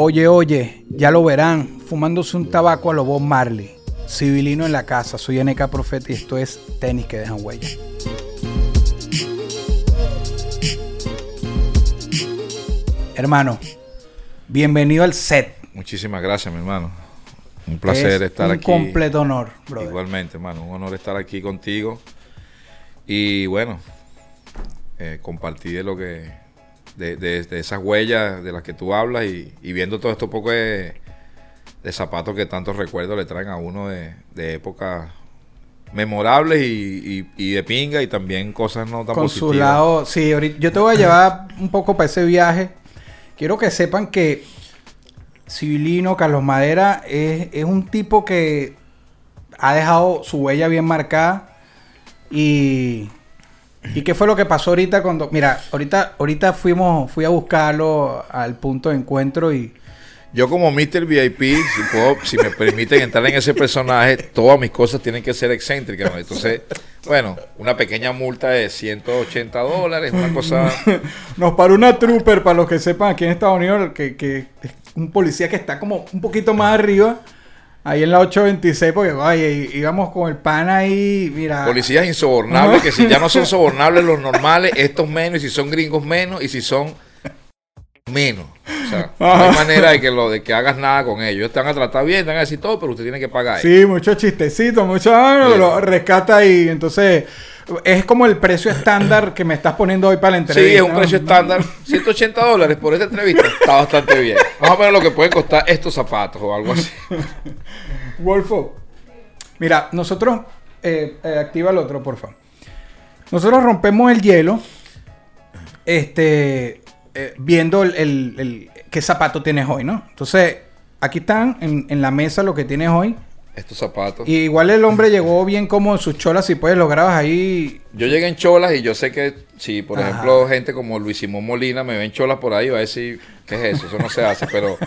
Oye, oye, ya lo verán, fumándose un tabaco a lo Bob Marley. Civilino en la casa, soy NK Profeta y esto es Tenis que dejan huella. Hermano, bienvenido al set. Muchísimas gracias, mi hermano. Un placer Es estar un aquí. completo honor, brother. Igualmente, hermano. Un honor estar aquí contigo. Y bueno, eh, compartir de lo que. De, de- de esas huellas de las que tú hablas y, y viendo todo esto poco de, de zapatos que tantos recuerdos le traen a uno de, épocas memorables y, y- y de pinga y también cosas no tan Con su positivas. lado, sí, ahorita, yo te voy a llevar un poco para ese viaje. Quiero que sepan que Civilino, Carlos Madera, es, es un tipo que ha dejado su huella bien marcada. Y, ¿Y qué fue lo que pasó ahorita cuando... Mira, ahorita, ahorita fuimos, fui a buscarlo al punto de encuentro y... Yo como Mr. VIP, si, puedo, si me permiten entrar en ese personaje, todas mis cosas tienen que ser excéntricas. ¿no? Entonces, bueno, una pequeña multa de 180 dólares, una cosa... Nos paró una trooper, para los que sepan, aquí en Estados Unidos, que, que es un policía que está como un poquito más arriba, ahí en la 826, porque vaya, í- íbamos con el pan ahí, mira. Policías insobornables, que si ya no son sobornables los normales, estos menos, y si son gringos menos, y si son menos. O sea, no hay manera de que, lo, de que hagas nada con ellos. Ellos te van a tratar bien, te van a decir todo, pero usted tiene que pagar. Sí, muchos chistecitos, mucho ah, lo rescata y entonces es como el precio estándar que me estás poniendo hoy para la entrevista. Sí, es un precio estándar. 180 dólares por esta entrevista. Está bastante bien. Más o menos lo que pueden costar estos zapatos o algo así. Wolfo, mira, nosotros, eh, eh, activa el otro, por favor. Nosotros rompemos el hielo, este, eh, viendo el, el- el- qué zapato tienes hoy, ¿no? Entonces, aquí están en, en la mesa lo que tienes hoy. Estos zapatos. Y igual el hombre llegó bien como en sus cholas, si puedes, lo grabas ahí. Yo llegué en cholas y yo sé que si, por Ajá. ejemplo, gente como Luis Simón Molina me ven cholas por ahí, va a decir, ¿qué es eso? Eso no se hace, pero...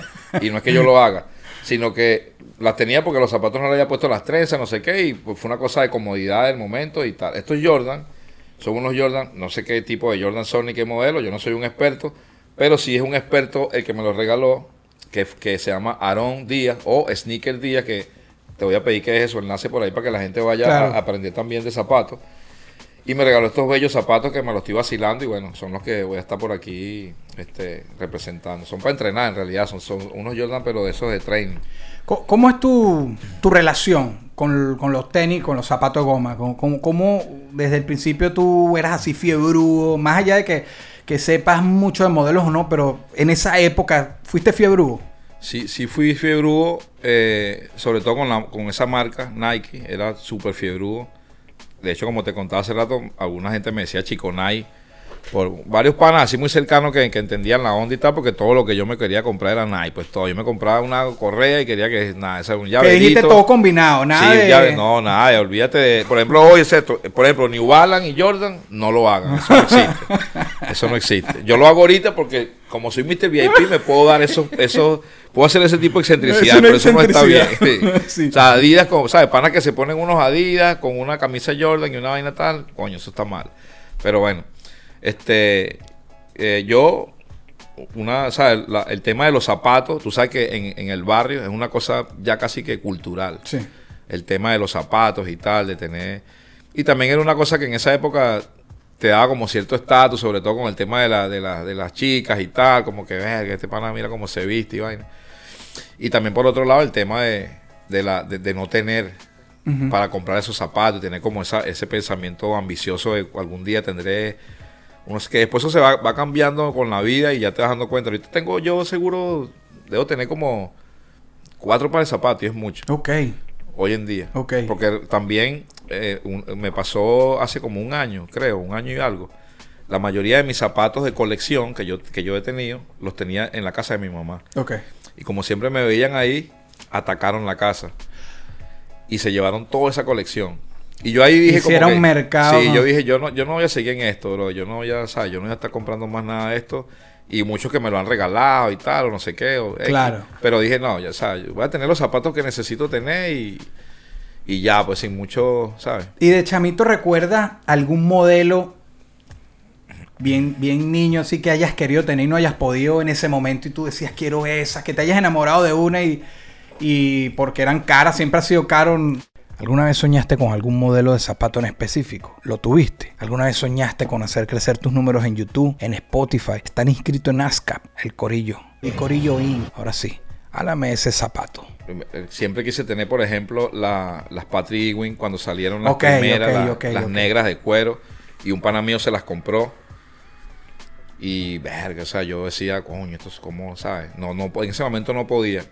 Y no es que yo lo haga, sino que las tenía porque los zapatos no le había puesto las trenzas, no sé qué, y pues fue una cosa de comodidad del momento y tal. Estos Jordan, son unos Jordan, no sé qué tipo de Jordan son ni qué modelo, yo no soy un experto, pero sí es un experto el que me los regaló, que, que se llama Aaron Díaz o Sneaker Díaz, que te voy a pedir que dejes su enlace por ahí para que la gente vaya Claro. a aprender también de zapatos. Y me regaló estos bellos zapatos que me los estoy vacilando y bueno, son los que voy a estar por aquí este, representando. Son para entrenar en realidad, son, son unos Jordan pero de esos de training. ¿Cómo es tu, tu relación con, con los tenis, con los zapatos de goma? ¿Cómo, cómo- cómo desde el principio tú eras así fiebrudo? Más allá de que, que sepas mucho de modelos o no, pero en esa época, ¿fuiste fiebrudo? Sí, sí fui fiebrudo, eh, sobre todo con, la, con esa marca Nike, era súper fiebrudo. De hecho, como te contaba hace rato, alguna gente me decía Chico Nike, por varios panas así muy cercanos que, que entendían la onda y tal, porque todo lo que yo me quería comprar era Nike. Pues todo, yo me compraba una correa y quería que nada, esa un Que dijiste todo combinado, nada Sí, de... llave- no, nada, olvídate de. Por ejemplo, hoy, excepto, por ejemplo, New Balance y Jordan, no lo hagan. Eso no existe. eso no existe. Yo lo hago ahorita porque, como soy Mr. VIP, me puedo dar eso, eso puedo hacer ese tipo de excentricidad, Es pero eso no está bien. Sí. O sea, Adidas, como, ¿sabes? Panas que se ponen unos Adidas con una camisa Jordan y una vaina tal, coño, eso está mal. Pero bueno, este, eh, yo una, ¿sabes? La- el tema de los zapatos, tú sabes que en, en el barrio es una cosa ya casi que cultural. Sí. El tema de los zapatos y tal, de tener... Y también era una cosa que en esa época te daba como cierto estatus, sobre todo con el tema de, la, de, la- de las chicas y tal, como que, "Verga, este pana mira cómo se viste y vaina. Y también por otro lado el tema de, de la, de, de no tener para comprar esos zapatos, tener como esa, ese pensamiento ambicioso de algún día tendré unos que después eso se va, va cambiando con la vida y ya te vas dando cuenta. Ahorita tengo yo seguro, debo tener como cuatro pares de zapatos y es mucho Ok. hoy en día. Ok. Porque también eh, un- me pasó hace como un año, creo, un año y algo. la mayoría de mis zapatos de colección que yo, que yo he tenido, los tenía en la casa de mi mamá. Ok. Y como siempre me veían ahí, atacaron la casa. Y se llevaron toda esa colección. Y yo ahí dije Hiciera como un que- mercado, Sí, ¿no? yo dije, yo no, yo no voy a seguir en esto, bro. Yo no voy a, ¿sabes? Yo no voy a estar comprando más nada de esto. Y muchos que me lo han regalado y tal, o no sé qué. o X. Claro. Pero dije, no, ya sabes, yo voy a tener los zapatos que necesito tener y, y ya, pues sin mucho, ¿sabes? ¿Y de chamito recuerdas algún modelo bien, bien niño, así que hayas querido tener y no hayas podido en ese momento y tú decías, quiero esa, que te hayas enamorado de una y, y porque eran caras, siempre ha sido caro? ¿Alguna vez soñaste con algún modelo de zapato en específico? ¿Lo tuviste? ¿Alguna vez soñaste con hacer crecer tus números en YouTube, en Spotify? Están inscritos en ASCAP, el Corillo. El Corillo IN. Ahora sí, háblame ese zapato. Siempre quise tener, por ejemplo, la- las Patrick Ewing cuando salieron las primeras, la- las negras de cuero. Y un pana mío se las compró. Y, verga, o sea, yo decía, coño, esto es como, ¿sabes? No, no, en ese momento no podía.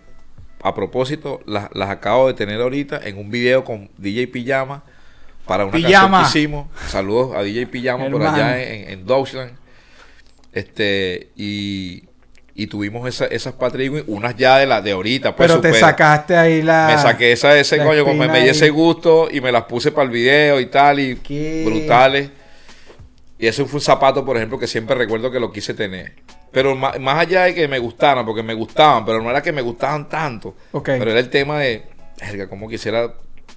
A propósito, las, las acabo de tener ahorita en un video con DJ Pijama para una Pijama. canción que hicimos. Saludos a DJ Pijama por allá en, en Deutschland. Este, y, y tuvimos esa- esas Ewing, unas ya de la de ahorita. Pues, Pero te sacaste ahí la... me saqué esa ese la coño, como me, me di ese gusto y me las puse para el video y tal, y ¿Qué? brutales. Y ese fue un zapato, por ejemplo, que siempre recuerdo que lo quise tener. Pero ma- más, allá de que me gustaran, porque me gustaban, pero no era que me gustaban tanto. Pero era el tema de, verga, como quisiera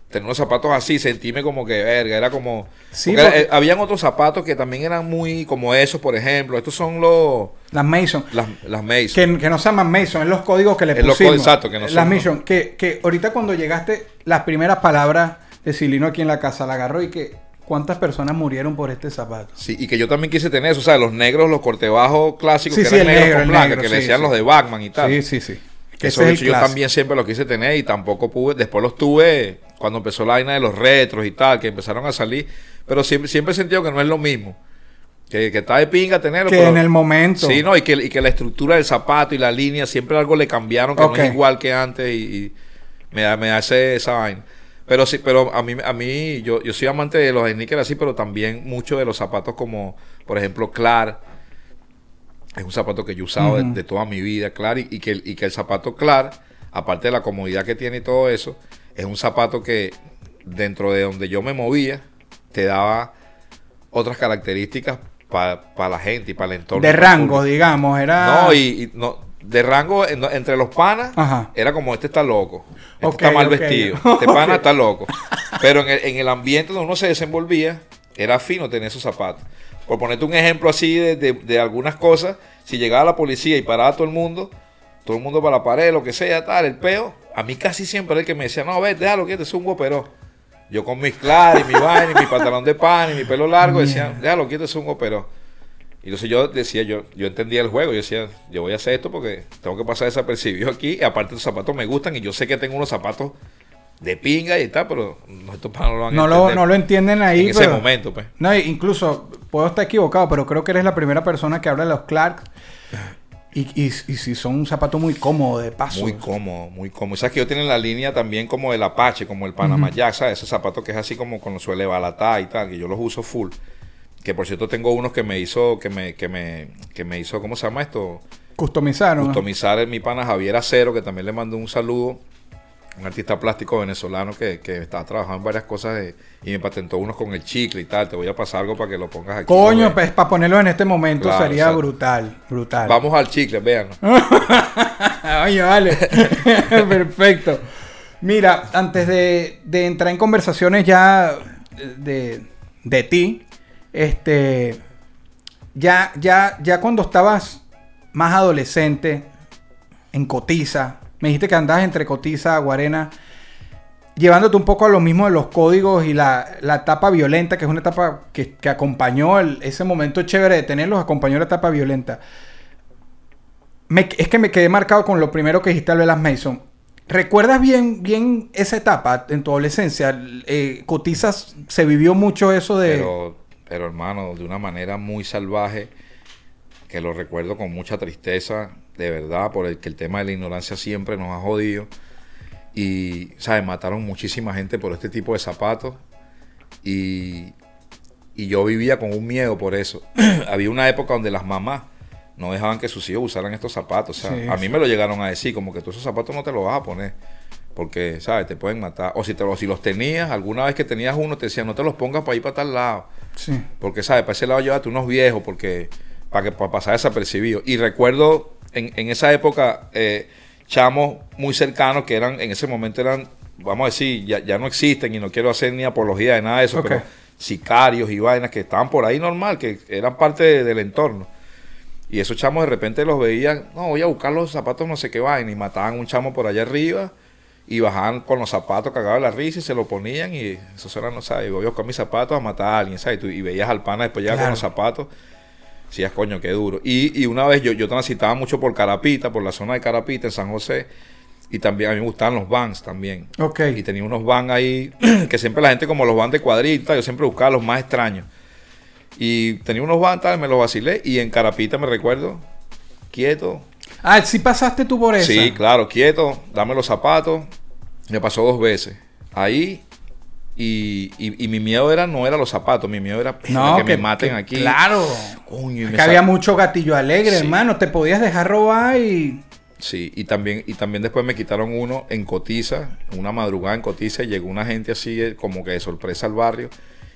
tener unos zapatos así, sentirme como que, verga, era como... Sí, porque, porque- eh, habían otros zapatos que también eran muy, como esos, por ejemplo. Estos son los, Las Mason. las, las Mason. Que, que no se llaman Mason, es los códigos que le los pusimos. códigos, exacto, que no Las son- Mason. Que, que ahorita cuando llegaste, las primeras palabras de Silino aquí en la casa, la agarró y que cuántas personas murieron por este zapato. Sí, y que yo también quise tener eso, o sea, los negros, los cortebajos clásicos Sí, que sí, eran negros negro, con blanca, negro, que sí, le decían los de Batman y tal. Sí, sí, sí. Que Eso es yo clásico. también siempre los quise tener y tampoco pude. Después los tuve cuando empezó la vaina de los retros y tal, que empezaron a salir. Pero siempre, siempre he sentido que no es lo mismo. Que, que está de pinga tenerlo. Que pero- en el momento. Sí, no, y que, y que la estructura del zapato y la línea siempre algo le cambiaron, que no es igual que antes y, y me, da, me hace esa vaina. Pero sí, pero a mí, a mí yo, yo soy amante de los sneakers así, pero también mucho de los zapatos como, por ejemplo, Clar. Es un zapato que yo he usado de- Ujú. de, toda mi vida, Clar, y, y que, el- y que el zapato Clar, aparte de la comodidad que tiene y todo eso, es un zapato que dentro de donde yo me movía, te daba otras características para la gente y para el entorno. de rango, público. digamos, era... No, y, y no, de rango en- entre los panas Ajá. era como este está loco, este está mal vestido, este pana está loco. Pero en el, en el ambiente donde uno se desenvolvía, era fino tener esos zapatos. Por ponerte un ejemplo así de, de- de algunas cosas, si llegaba la policía y paraba a todo el mundo, todo el mundo para la pared, lo que sea, tal, el peo, a mí casi siempre era el que me decía, no, ve, déjalo que te es un pero Yo con mis claras y mi vaina y mi pantalón de pan y mi pelo largo, decía, déjalo que te es un y entonces yo decía, yo, yo entendía el juego, yo decía, yo voy a hacer esto porque tengo que pasar desapercibido aquí, y aparte los zapatos me gustan, y yo sé que tengo unos zapatos de pinga y tal, pero no, estos panos no lo van a no, lo, no lo entienden ahí, en ese momento, pues. No, incluso puedo estar equivocado, pero creo que eres la primera persona que habla de los Clark. Y, y, y si son un zapato muy cómodo de paso. Muy cómodo, muy cómodo. Sabes que yo tienen la línea también como el Apache, como el Panama Jack, ¿sabes? Ese zapato que es así como con suele balatar y tal, que yo los uso full. Que por cierto tengo unos que me hizo, que me, que me, que me hizo, ¿cómo se llama esto? Customizaron. ¿no? customizar en mi pana Javier Acero, que también le mando un saludo, un artista plástico venezolano que, que está trabajando en varias cosas de- y me patentó unos con el chicle y tal. Te voy a pasar algo para que lo pongas aquí. Coño, ¿no? pues para ponerlo en este momento Claro, sería brutal, brutal. Vamos al chicle, vean. Oye, vale. Perfecto. Mira, antes de, de entrar en conversaciones ya de, de ti, este, ya, ya, ya cuando estabas más adolescente en Cotiza, me dijiste que andabas entre Cotiza, Guarena, llevándote un poco a lo mismo de los códigos y la, la etapa violenta, que es una etapa que, que acompañó ese momento chévere de tenerlos, acompañó la etapa violenta. Es que me quedé marcado con lo primero que dijiste ver las Mason. ¿Recuerdas bien, bien esa etapa en tu adolescencia? Eh, Cotizas se vivió mucho eso de... pero hermano, de una manera muy salvaje, que lo recuerdo con mucha tristeza, de verdad, por el que el tema de la ignorancia siempre nos ha jodido. Y, ¿sabes? Mataron muchísima gente por este tipo de zapatos. Y, Y yo vivía con un miedo por eso. Había una época donde las mamás no dejaban que sus hijos usaran estos zapatos. O sea, Sí, a mí sí. me lo llegaron a decir, como que tú esos zapatos no te los vas a poner. Porque, ¿sabes? Te pueden matar. O si, te, los- si los tenías, alguna vez que tenías uno, te decían, no te los pongas para ir para tal lado. Sí. Porque, ¿sabes? Para ese lado llévate unos viejos, porque para que para pasar desapercibido. Y recuerdo en, en esa época, eh, chamos muy cercanos que eran, en ese momento eran, vamos a decir, ya, ya no existen y no quiero hacer ni apología de nada de eso, pero sicarios y vainas que estaban por ahí normal, que eran parte de- del entorno. Y esos chamos de repente los veían, no, voy a buscar los zapatos no sé qué vaina, y mataban un chamo por allá arriba y bajaban con los zapatos cagados de la risa y se lo ponían y eso era, no sabes, voy a buscar mis zapatos a matar a alguien, ¿sabes? Y, tú- y veías al pana después Claro. con los zapatos, decías, coño, qué duro. Y, y una vez yo, yo transitaba mucho por Carapita, por la zona de Carapita, en San José, y también a mí me gustaban los vans también. Ok. Y tenía unos vans ahí, que siempre la gente como los vans de cuadrita, yo siempre buscaba los más extraños. Y tenía unos vans, tal, me los vacilé, y en Carapita me recuerdo, quieto, Ah, sí pasaste tú por eso. Sí, claro, quieto, dame los zapatos. Me pasó dos veces. Ahí, y, y- y mi miedo era, no era los zapatos, mi miedo era No, que, me maten que- aquí. Claro. Coño, Es que había mucho gatillo alegre, Sí. hermano. Te podías dejar robar y. Sí, y también, y también después me quitaron uno en Cotiza, una madrugada en Cotiza, y llegó una gente así eh, como que de sorpresa al barrio.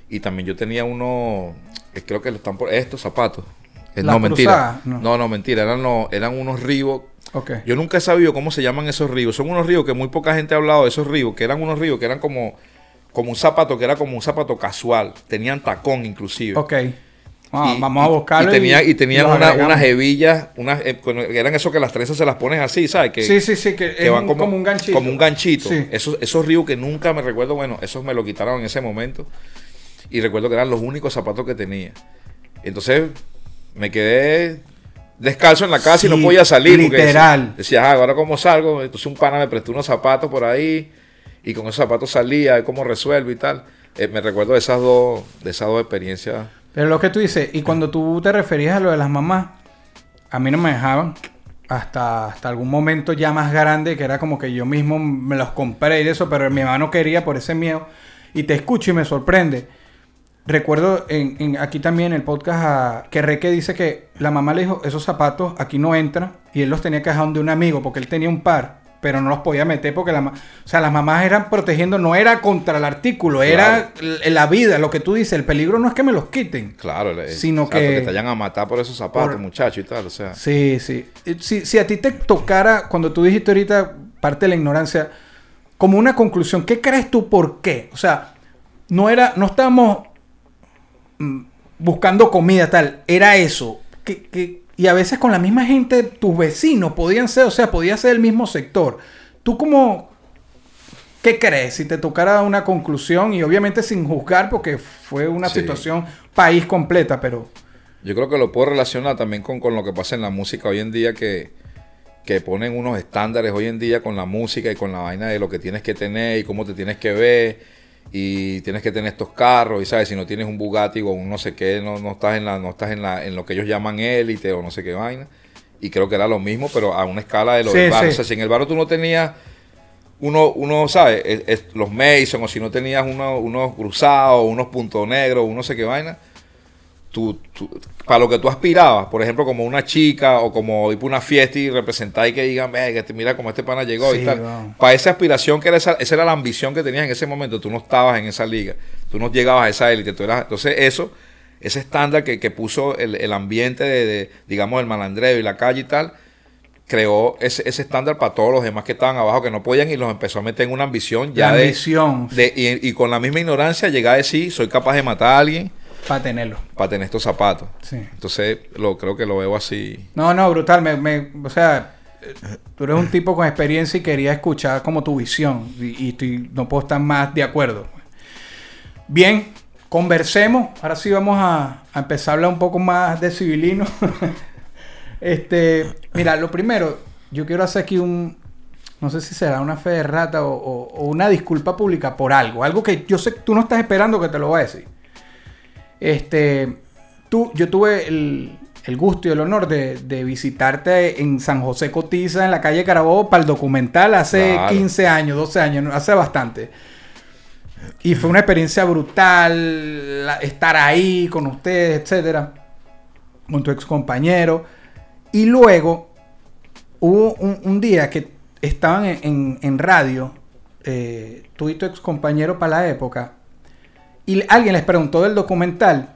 Y también yo tenía uno, eh, creo que lo están por estos zapatos. Eh, no, mentira. no. No. no, mentira, eran, los- eran unos Reebok Ok. Yo nunca he sabido cómo se llaman esos ríos. Son unos ríos que muy poca gente ha hablado de esos ríos, que eran unos ríos que eran como, como un zapato, que era como un zapato casual. Tenían tacón inclusive. Ok. Ah, Y- vamos a buscarlo. Y, tenía, y tenían una- unas hebillas, unas, eh, eran esos que las trenzas se las pones así, ¿sabes? Que, Sí, sí, sí, que, que es van un- como, un ganchito. Como un ganchito. Sí. Esos, esos ríos que nunca me recuerdo, bueno, esos me lo quitaron en ese momento. Y recuerdo que eran los únicos zapatos que tenía. Entonces me quedé descalzo en la casa y no podía salir. literal. Decía, "Ah, ahora cómo salgo. Entonces un pana me prestó unos zapatos por ahí. Y con esos zapatos salía, a ver cómo resuelvo y tal. Eh, me recuerdo de esas dos, de esas dos experiencias. Pero lo que tú dices, y cuando tú te referías a lo de las mamás, a mí no me dejaban hasta, hasta algún momento ya más grande, que era como que yo mismo me los compré y de eso, pero mi mamá no quería por ese miedo. Y te escucho y me sorprende. Recuerdo en, en- aquí también en el podcast a, que Reque dice que la mamá le dijo, esos zapatos aquí no entran, y él los tenía que dejar donde un amigo, porque él tenía un par, pero no los podía meter porque la, o sea, las mamás eran protegiendo, no era contra el artículo, era la vida, lo que tú dices, el peligro no es que me los quiten. Claro, Sino exacto, que- te vayan a matar por esos zapatos, Por- muchachos y tal. O sea, Sí, sí. Si, si a ti te tocara, cuando tú dijiste ahorita, parte de la ignorancia, como una conclusión, ¿qué crees tú por qué? O sea, no era, no estábamos buscando comida tal, era eso. Que, que- y a veces con la misma gente, tus vecinos podían ser, o sea, podía ser el mismo sector. ¿Tú como qué crees si te tocara una conclusión y obviamente sin juzgar porque fue una Sí. situación país completa, pero Yo creo que lo puedo relacionar también con, con lo que pasa en la música hoy en día, que, que ponen unos estándares hoy en día con la música y con la vaina de lo que tienes que tener y cómo te tienes que ver y tienes que tener estos carros y sabes si no tienes un Bugatti o un no sé qué no, no estás en la no estás en la en lo que ellos llaman élite o no sé qué vaina y creo que era lo mismo pero a una escala de lo Sí, del barrio sí. o sea si en el barrio tú no tenías uno, uno ¿sabes? Es- es- los Mason, o si no tenías uno- unos cruzados, unos puntos negros, uno no sé qué vaina, tú, tú- para lo que tú aspirabas, por ejemplo, como una chica o como ir para una fiesta y representar y que digan, "Ve, que te- mira cómo este pana llegó Sí, y tal. wow. Para esa aspiración que era esa, esa era la ambición que tenías en ese momento, tú no estabas en esa liga, tú no llegabas a esa élite, tú eras, entonces eso, ese estándar que, que puso el, el ambiente de, de, digamos, el malandreo y la calle y tal, creó ese, ese estándar para todos los demás que estaban abajo que no podían y los empezó a meter en una ambición ya la de, ambición de- y, y con la misma ignorancia llegar a decir soy capaz de matar a alguien para tenerlo. para tener estos zapatos. Sí. Entonces lo creo que lo veo así. No, no, brutal. Me, me- o sea, tú eres un tipo con experiencia y quería escuchar como tu visión. Y, y estoy- no puedo estar más de acuerdo. Bien, conversemos. Ahora sí vamos a, a empezar a hablar un poco más de civilino. este, mira, lo primero, yo quiero hacer aquí un, no sé si será una fe de rata o, o- o una disculpa pública por algo. Algo que yo sé que tú no estás esperando que te lo voy a decir. Este, tú, yo tuve el, el gusto y el honor de, de visitarte en San José Cotiza, en la calle Carabobo, para el documental hace Claro. 15 años, 12 años, hace bastante. Y fue una experiencia brutal la- estar ahí con ustedes, etcétera, con tu ex compañero. Y luego hubo un, un día que estaban en, en- en radio, eh, tú y tu ex compañero para la época, y alguien les preguntó del documental.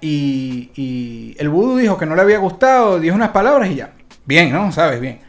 Y, el vudú dijo que no le había gustado, dijo unas palabras y ya. Bien, ¿no? Sabes, bien.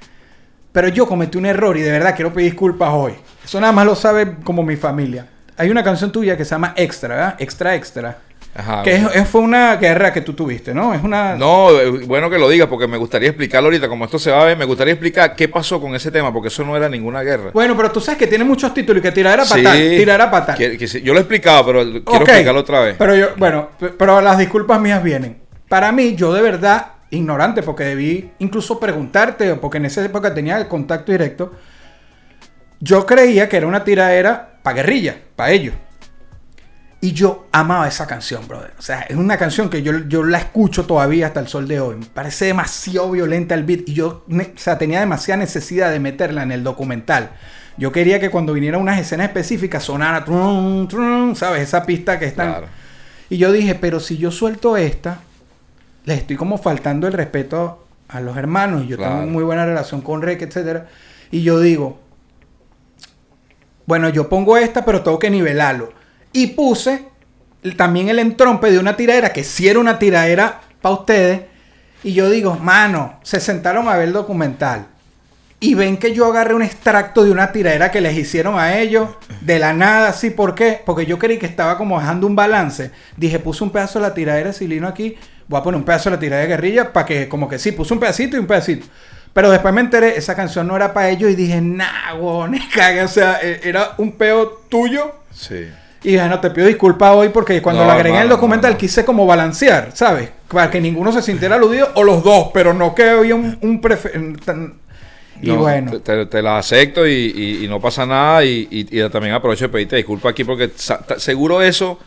Pero yo cometí un error y de verdad quiero pedir disculpas hoy. Eso nada más lo sabe como mi familia. Hay una canción tuya que se llama Extra, ¿verdad? Extra, extra. Ajá. Que es- es- fue una guerra que tú tuviste, ¿no? Es una... No, eh, bueno que lo digas porque me gustaría explicarlo ahorita, como esto se va a ver, me gustaría explicar qué pasó con ese tema, porque eso no era ninguna guerra. Bueno, pero tú sabes que tiene muchos títulos y que tiradera para Sí, tal, tiradera para tal. que- que sí, yo lo he explicado, pero quiero explicarlo otra vez. Pero yo, bueno, pero las disculpas mías vienen. Para mí, yo de verdad, ignorante, porque debí incluso preguntarte, porque en esa época tenía el contacto directo. Yo creía que era una tiradera para guerrilla, para ellos. Y yo amaba esa canción, brother. O sea, es una canción que yo, yo la escucho todavía hasta el sol de hoy. Me parece demasiado violenta el beat. Y yo o sea, tenía demasiada necesidad de meterla en el documental. Yo quería que cuando vinieran unas escenas específicas sonara, trum, trum, ¿sabes? Esa pista que. Claro. Y yo dije, pero si yo suelto esta, les estoy como faltando el respeto a los hermanos. Y yo Claro. tengo muy buena relación con Rek, etcétera. Y yo digo, bueno, yo pongo esta, pero tengo que nivelarlo. Y puse también el entrompe de una tiradera, que sí era una tiradera para ustedes. Y yo digo, mano, se sentaron a ver el documental. Y ven que yo agarré un extracto de una tiradera que les hicieron a ellos, de la nada, así, ¿por qué? Porque yo creí que estaba como dejando un balance. Dije, puse un pedazo de la tiradera de Silino aquí, voy a poner un pedazo de la tiradera de guerrilla, para que, como que sí, puse un pedacito y un pedacito. Pero después me enteré, esa canción no era para ellos y dije, nah, me caga, o sea, e- era un peo tuyo. Sí. Y no, te pido disculpas hoy porque cuando No, lo agregué en el documental no, quise como balancear, ¿sabes? Para que ninguno se sintiera aludido, o los dos, pero no que había un, un Y No, bueno. Te, la acepto y, y- y no pasa nada. Y, y- y también aprovecho de pedirte disculpas aquí porque seguro eso,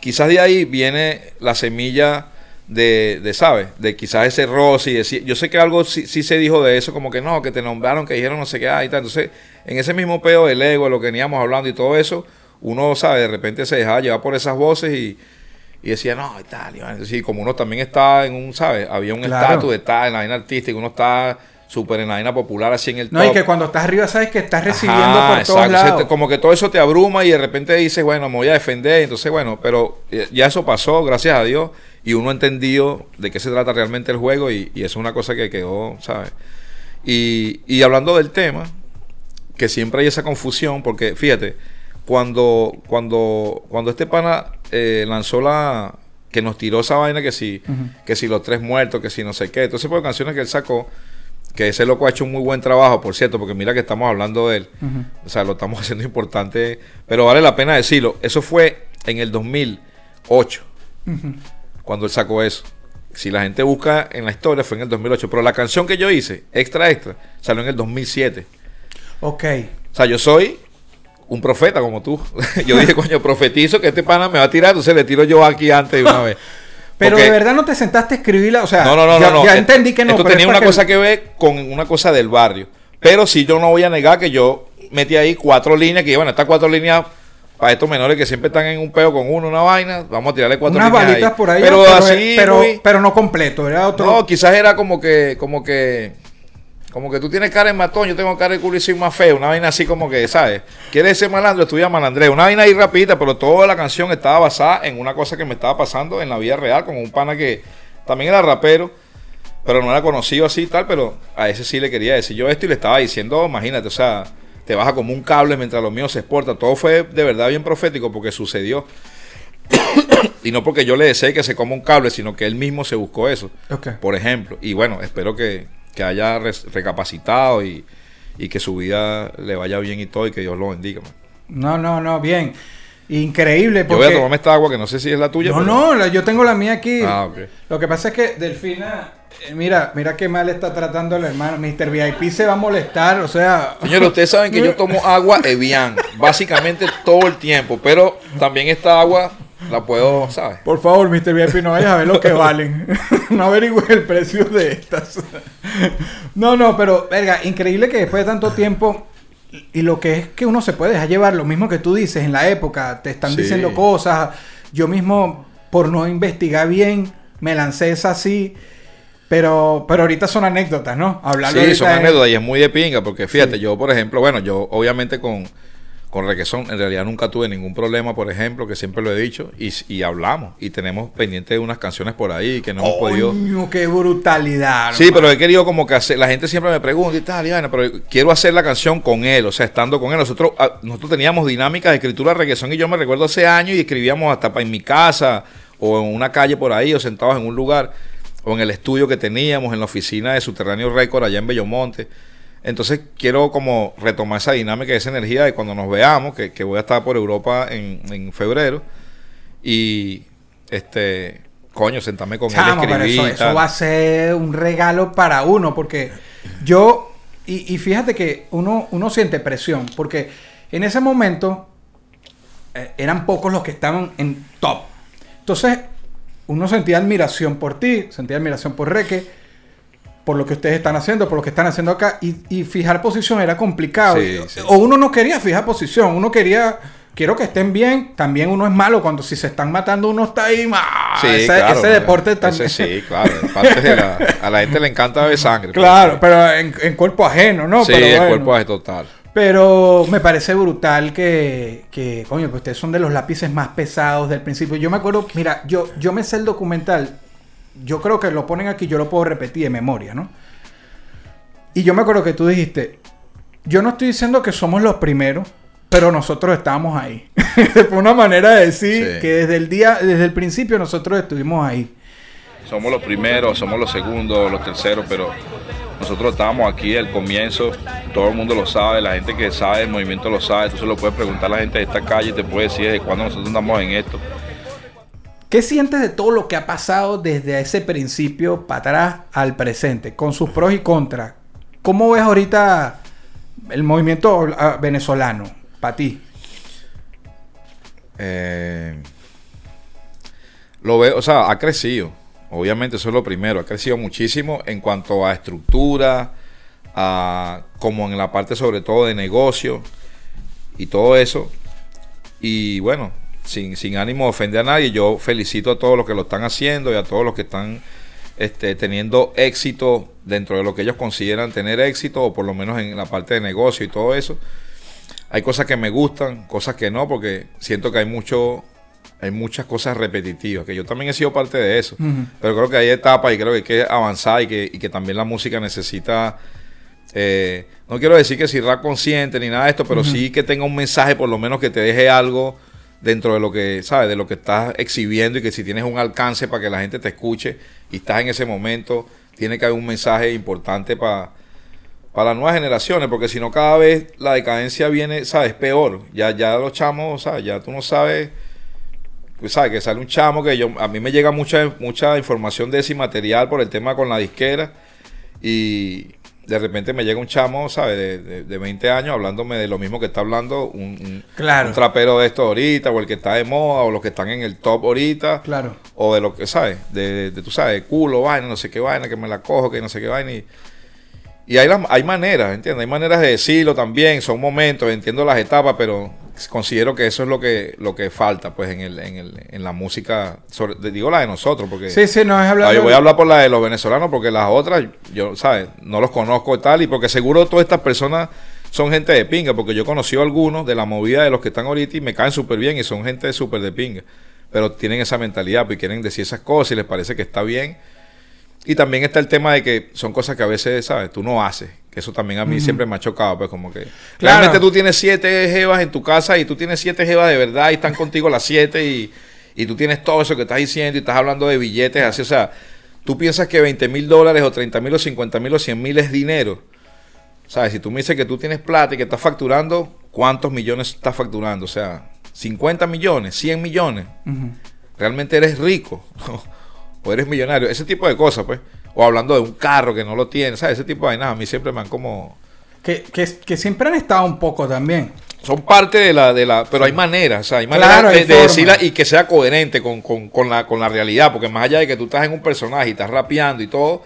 quizás de ahí viene la semilla de, de ¿sabes? De quizás ese roce y decir, yo sé que algo sí, sí se dijo de eso, como que no, que te nombraron, que dijeron no sé qué, ah, y tal. Entonces, en ese mismo peo del ego, de lo que veníamos hablando y todo eso, uno, ¿sabe? De repente se dejaba llevar por esas voces y... Y decía, no, y tal, y como uno también está en un, ¿sabes? Había un Claro. estatus de estar en la vaina artística, uno está súper en la vaina popular, así en el No, y top. que cuando estás arriba sabes que estás recibiendo Ajá, por todos exacto. lados. Te- como que todo eso te abruma y de repente dices, bueno, me voy a defender. Entonces, bueno, pero eh, ya eso pasó, gracias a Dios, y uno ha entendido de qué se trata realmente el juego y, y eso es una cosa que quedó, ¿sabes? Y, y hablando del tema, que siempre hay esa confusión, porque fíjate, cuando, cuando, cuando este pana eh, lanzó la que nos tiró esa vaina que si, que si los tres muertos, que si no sé qué, entonces por canciones que él sacó, que ese loco ha hecho un muy buen trabajo, por cierto, porque mira que estamos hablando de él, o sea, lo estamos haciendo importante, pero vale la pena decirlo, eso fue en el 2008, Ujú. cuando él sacó eso. Si la gente busca en la historia, fue en el 2008, pero la canción que yo hice, Extra Extra, salió en el 2007. Ok. O sea, yo soy un profeta como tú. yo dije, coño, profetizo que este pana me va a tirar, entonces le tiro yo aquí antes de una vez. Pero Porque- de verdad no te sentaste a escribirla, o sea, No, no, no, ya, no, no. ya entendí que no. Esto tenía es una cosa que ver con una cosa del barrio. Pero sí yo no voy a negar que yo metí ahí cuatro líneas, que bueno, estas cuatro líneas para estos menores que siempre están en un peo con uno, una vaina, vamos a tirarle cuatro unas líneas balitas ahí. por ahí, Pero, pero, así, pero, muy- pero no completo, era otro. no, quizás era como que, como que, como que tú tienes cara de matón, yo tengo cara de culo y soy más feo, una vaina así como que, ¿sabes? Quieres ser malandro, estudia malandreo. Una vaina ahí rapidita, pero toda la canción estaba basada en una cosa que me estaba pasando en la vida real, con un pana que también era rapero, pero no era conocido así y tal, pero a ese sí le quería decir yo esto y le estaba diciendo, imagínate, o sea, te baja como un cable mientras lo mío se exporta. Todo fue de verdad bien profético porque sucedió. y no porque yo le desee que se coma un cable, sino que él mismo se buscó eso por ejemplo. Y bueno, espero que, que haya recapacitado y, y que su vida le vaya bien y todo y que Dios lo bendiga. man. No, no, no, bien. Increíble Yo voy porque... a tomarme esta agua que no sé si es la tuya. No, pero- no, la- yo tengo la mía aquí. Ah, ok. Lo que pasa es que Delfina, eh, mira, mira qué mal está tratando el hermano. Mr. VIP se va a molestar, o sea... Señores, ustedes saben que yo tomo agua Evian, básicamente todo el tiempo, pero también esta agua la puedo, ¿sabes? Por favor, Mr. VIP, no vayas a ver lo que valen. no averigües el precio de estas. no, no, pero, verga, increíble que después de tanto tiempo y lo que es que uno se puede dejar llevar, lo mismo que tú dices en la época, te están Sí. diciendo cosas, yo mismo por no investigar bien me lancé esa así, pero pero ahorita son anécdotas, ¿no? Hablarlo Sí, son es- anécdotas y es muy de pinga, porque fíjate, yo, por ejemplo, bueno, yo obviamente con, con Requesón, en realidad nunca tuve ningún problema, por ejemplo, que siempre lo he dicho, y, y hablamos, y tenemos pendientes unas canciones por ahí que no hemos podido... Qué brutalidad. Sí, hermano. pero he querido como que hacer, la gente siempre me pregunta y tal, y vaina, pero quiero hacer la canción con él, o sea, estando con él. Nosotros, ah, nosotros teníamos dinámicas de escritura de reggaetón y yo me recuerdo hace años y escribíamos hasta pa- en mi casa o en una calle por ahí o sentados en un lugar o en el estudio que teníamos en la oficina de Subterráneo Record allá en Bellomonte. Entonces quiero como retomar esa dinámica y esa energía de cuando nos veamos, que, que voy a estar por Europa en, en febrero y este coño, sentarme con Chamo, él, pero escribir eso, y eso va a ser un regalo para uno, porque yo, y, y fíjate que uno, uno siente presión, porque en ese momento eh, eran pocos los que estaban en top. Entonces, uno sentía admiración por ti, sentía admiración por Reque, por lo que ustedes están haciendo, por lo que están haciendo acá, y, y fijar posición era complicado. Sí, sí. O uno no quería fijar posición, uno quería... Quiero que estén bien. También uno es malo cuando si se están matando uno está ahí. ¡ah! Sí, ese, claro, ese deporte también. sí, claro. Aparte de la- a la gente le encanta beber sangre. pues. Claro, pero en, en cuerpo ajeno, ¿no? sí, pero bueno. cuerpo es total. Pero me parece brutal que, que, coño, que ustedes son de los lápices más pesados del principio. Yo me acuerdo, mira, yo, yo me sé el documental. Yo creo que lo ponen aquí, yo lo puedo repetir de memoria, ¿no? Y yo me acuerdo que tú dijiste, yo no estoy diciendo que somos los primeros, pero nosotros estábamos ahí. Fue una manera de decir Sí. que desde el día, desde el principio nosotros estuvimos ahí. Somos los primeros, somos los segundos, los terceros, pero nosotros estábamos aquí al comienzo, todo el mundo lo sabe, la gente que sabe el movimiento lo sabe, tú se lo puedes preguntar a la gente de esta calle te puede decir desde cuándo nosotros andamos en esto. ¿Qué sientes de todo lo que ha pasado desde ese principio para atrás al presente, con sus pros y contras? ¿Cómo ves ahorita el movimiento ah, venezolano para ti? Eh, lo veo, o sea, ha crecido. Obviamente eso es lo primero, ha crecido muchísimo en cuanto a estructura, a, como en la parte sobre todo de negocio y todo eso. Y bueno, sin, sin ánimo de ofender a nadie, yo felicito a todos los que lo están haciendo y a todos los que están este, teniendo éxito dentro de lo que ellos consideran tener éxito, o por lo menos en la parte de negocio y todo eso. Hay cosas que me gustan, cosas que no, porque siento que hay mucho, hay muchas cosas repetitivas, que yo también he sido parte de eso. Pero creo que hay etapas y creo que hay que avanzar y que, y que también la música necesita. eh, no quiero decir que si rap consciente ni nada de esto, pero sí que tenga un mensaje, por lo menos que te deje algo dentro de lo que, ¿sabes? De lo que estás exhibiendo y que si tienes un alcance para que la gente te escuche y estás en ese momento, tiene que haber un mensaje importante para para las nuevas generaciones, porque si no cada vez la decadencia viene, ¿sabes? Peor. Ya, ya los chamos, ¿sabes? Ya tú no sabes, pues, ¿sabes? Que sale un chamo que yo, a mí me llega mucha, mucha información de ese material por el tema con la disquera y de repente me llega un chamo, ¿sabes? De, de, de 20 años hablándome de lo mismo que está hablando un, un- Claro. un trapero de esto ahorita, o el que está de moda, o los que están en el top ahorita Claro. o de lo que, ¿sabes? De, de- tú sabes, culo, vaina, no sé qué vaina, que me la cojo, que no sé qué vaina. Y, y hay, las- hay maneras, ¿entiendes? Hay maneras de decirlo también, son momentos, entiendo las etapas, pero considero que eso es lo que, lo que falta, pues, en, el, en, el, en la música, sobre, digo la de nosotros, porque... Sí, sí, no es hablar Ah, yo voy a hablar por la de los venezolanos porque las otras, yo, ¿sabes? No los conozco y tal, y porque seguro todas estas personas son gente de pinga, porque yo he conocido a algunos de la movida de los que están ahorita y me caen súper bien y son gente súper de pinga, pero tienen esa mentalidad, pues quieren decir esas cosas y les parece que está bien. Y también está el tema de que son cosas que a veces, ¿sabes? Tú no haces. Que eso también a mí siempre me ha chocado, pues como que... Claro. Realmente tú tienes siete jevas en tu casa y tú tienes siete jevas de verdad y están contigo las siete y, y tú tienes todo eso que estás diciendo y estás hablando de billetes así. O sea, tú piensas que 20 mil dólares o 30 mil o 50 mil o 100 mil es dinero. ¿Sabes? Si tú me dices que tú tienes plata y que estás facturando, ¿cuántos millones estás facturando? O sea, 50 millones, 100 millones. Realmente eres rico o eres millonario. Ese tipo de cosas, pues. O hablando de un carro que no lo tiene, ¿sabes? Ese tipo de vainas a mí siempre me han como... Que, que, que siempre han estado un poco también. Son parte de la... de la Pero hay maneras, o sea, hay maneras Claro, de, de decirla y que sea coherente con, con- con la, con la realidad. Porque más allá de que tú estás en un personaje y estás rapeando y todo,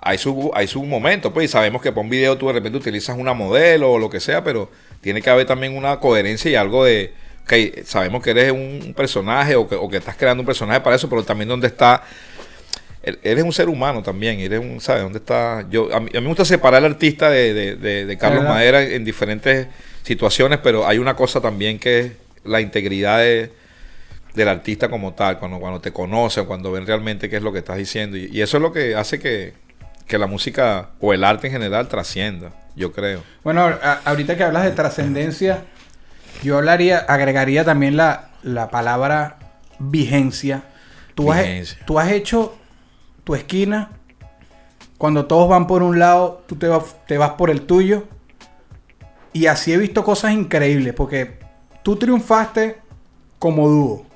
hay su, hay su momento, pues, y sabemos que para un video tú de repente utilizas una modelo o lo que sea, pero tiene que haber también una coherencia y algo de, ok, sabemos que eres un personaje o que, o que estás creando un personaje para eso, pero también dónde está, eres un ser humano también, eres un, ¿sabes? ¿Dónde está? Yo, a, mí, a mí me gusta separar al artista de, de, de- de Carlos ¿Verdad? Madera en diferentes situaciones, pero hay una cosa también que es la integridad de, del artista como tal, cuando, cuando te conocen, cuando ven realmente qué es lo que estás diciendo. Y, y eso es lo que hace que, que la música o el arte en general trascienda, yo creo. Bueno, a- ahorita que hablas de trascendencia, yo hablaría, agregaría también la, la palabra vigencia. Tú has, Vigencia. tú has hecho tu esquina, cuando todos van por un lado, tú te vas, te vas por el tuyo. Y así he visto cosas increíbles, porque tú triunfaste como dúo,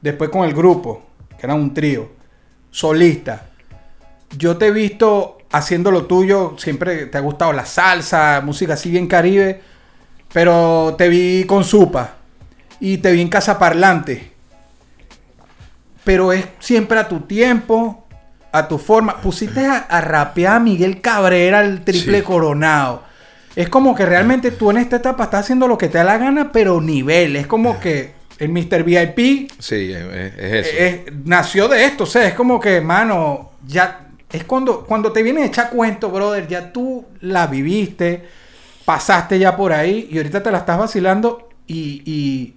después con el grupo, que era un trío, solista. Yo te he visto haciendo lo tuyo, siempre te ha gustado la salsa, música así bien caribe, pero te vi con Supa y te vi en Casa Parlante. Pero es siempre a tu tiempo, a tu forma. Pusiste a, a rapear a Miguel Cabrera, el triple Sí. coronado. Es como que realmente tú en esta etapa estás haciendo lo que te da la gana, pero nivel. Es como que el Mr. VIP Sí, es, es- es eso. eh, eh, nació de esto, o sea, es como que, mano, ya es cuando, cuando te viene a echar cuento, brother, ya tú la viviste, pasaste ya por ahí y ahorita te la estás vacilando y, y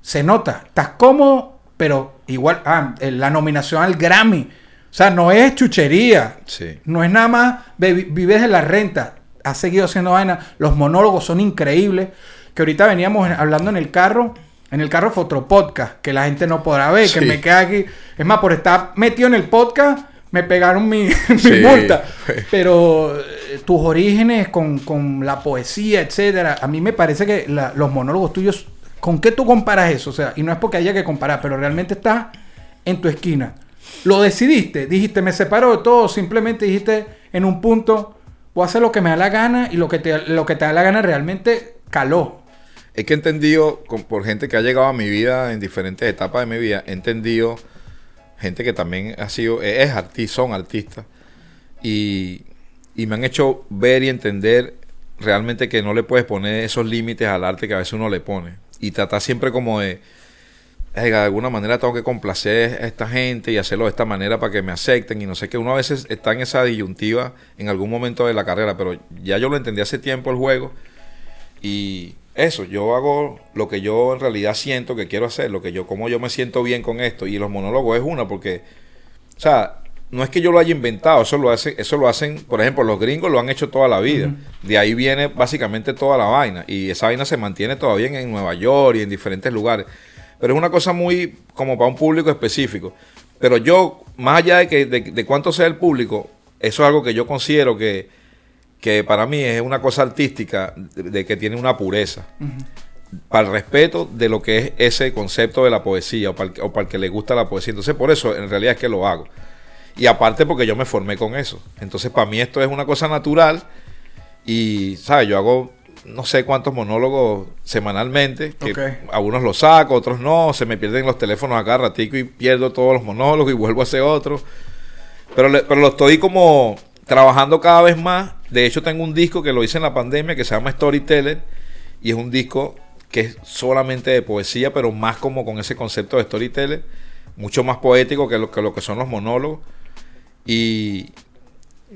se nota, estás cómodo, pero igual, ah, eh, la nominación al Grammy, sea, no es chuchería, sí. no es nada más vives de la renta. Has seguido haciendo vaina. Los monólogos son increíbles. Que ahorita veníamos en- hablando en el carro. En el carro fue otro podcast que la gente no podrá ver. Que me queda aquí. Es más, por estar metido en el podcast, me pegaron mi, mi Sí. multa. Pero eh, tus orígenes con, con la poesía, etcétera. A mí me parece que la- los monólogos tuyos. ¿Con qué tú comparas eso? O sea, y no es porque haya que comparar, pero realmente estás en tu esquina. Lo decidiste, dijiste, me separo de todo, simplemente dijiste en un punto, voy a hacer lo que me da la gana y lo que te, lo que te da la gana realmente caló. Es que he entendido, con- por gente que ha llegado a mi vida en diferentes etapas de mi vida, he entendido gente que también ha sido, es artista, son artistas, y, y me han hecho ver y entender realmente que no le puedes poner esos límites al arte que a veces uno le pone. Y tratar siempre como de, "Ay, de alguna manera tengo que complacer a esta gente y hacerlo de esta manera para que me acepten y no sé qué. Uno a veces está en esa disyuntiva en algún momento de la carrera, pero ya yo lo entendí hace tiempo el juego y eso, yo hago lo que yo en realidad siento que quiero hacer, lo que yo, como yo me siento bien con esto. Y los monólogos es una, porque, o sea, no es que yo lo haya inventado, eso lo hacen, eso lo hacen, por ejemplo, los gringos lo han hecho toda la vida. De ahí viene básicamente toda la vaina. Y esa vaina se mantiene todavía en, en Nueva York y en diferentes lugares. Pero es una cosa muy como para un público específico. Pero yo, más allá de que de, de cuánto sea el público, eso es algo que yo considero que, que para mí es una cosa artística de, de que tiene una pureza. Para el respeto de lo que es ese concepto de la poesía o para, el, que- o para el que le gusta la poesía. Entonces, por eso en realidad es que lo hago. Y aparte porque yo me formé con eso. Entonces, para mí esto es una cosa natural. Y, ¿sabes? Yo hago no sé cuántos monólogos semanalmente. Que Ok. algunos los saco, otros no. Se me pierden los teléfonos acá ratico y pierdo todos los monólogos y vuelvo a hacer otro. Pero, le- pero lo estoy como trabajando cada vez más. De hecho, tengo un disco que lo hice en la pandemia que se llama Storyteller. Y es un disco que es solamente de poesía, pero más como con ese concepto de storyteller. Mucho más poético que lo que, lo que son los monólogos. Y,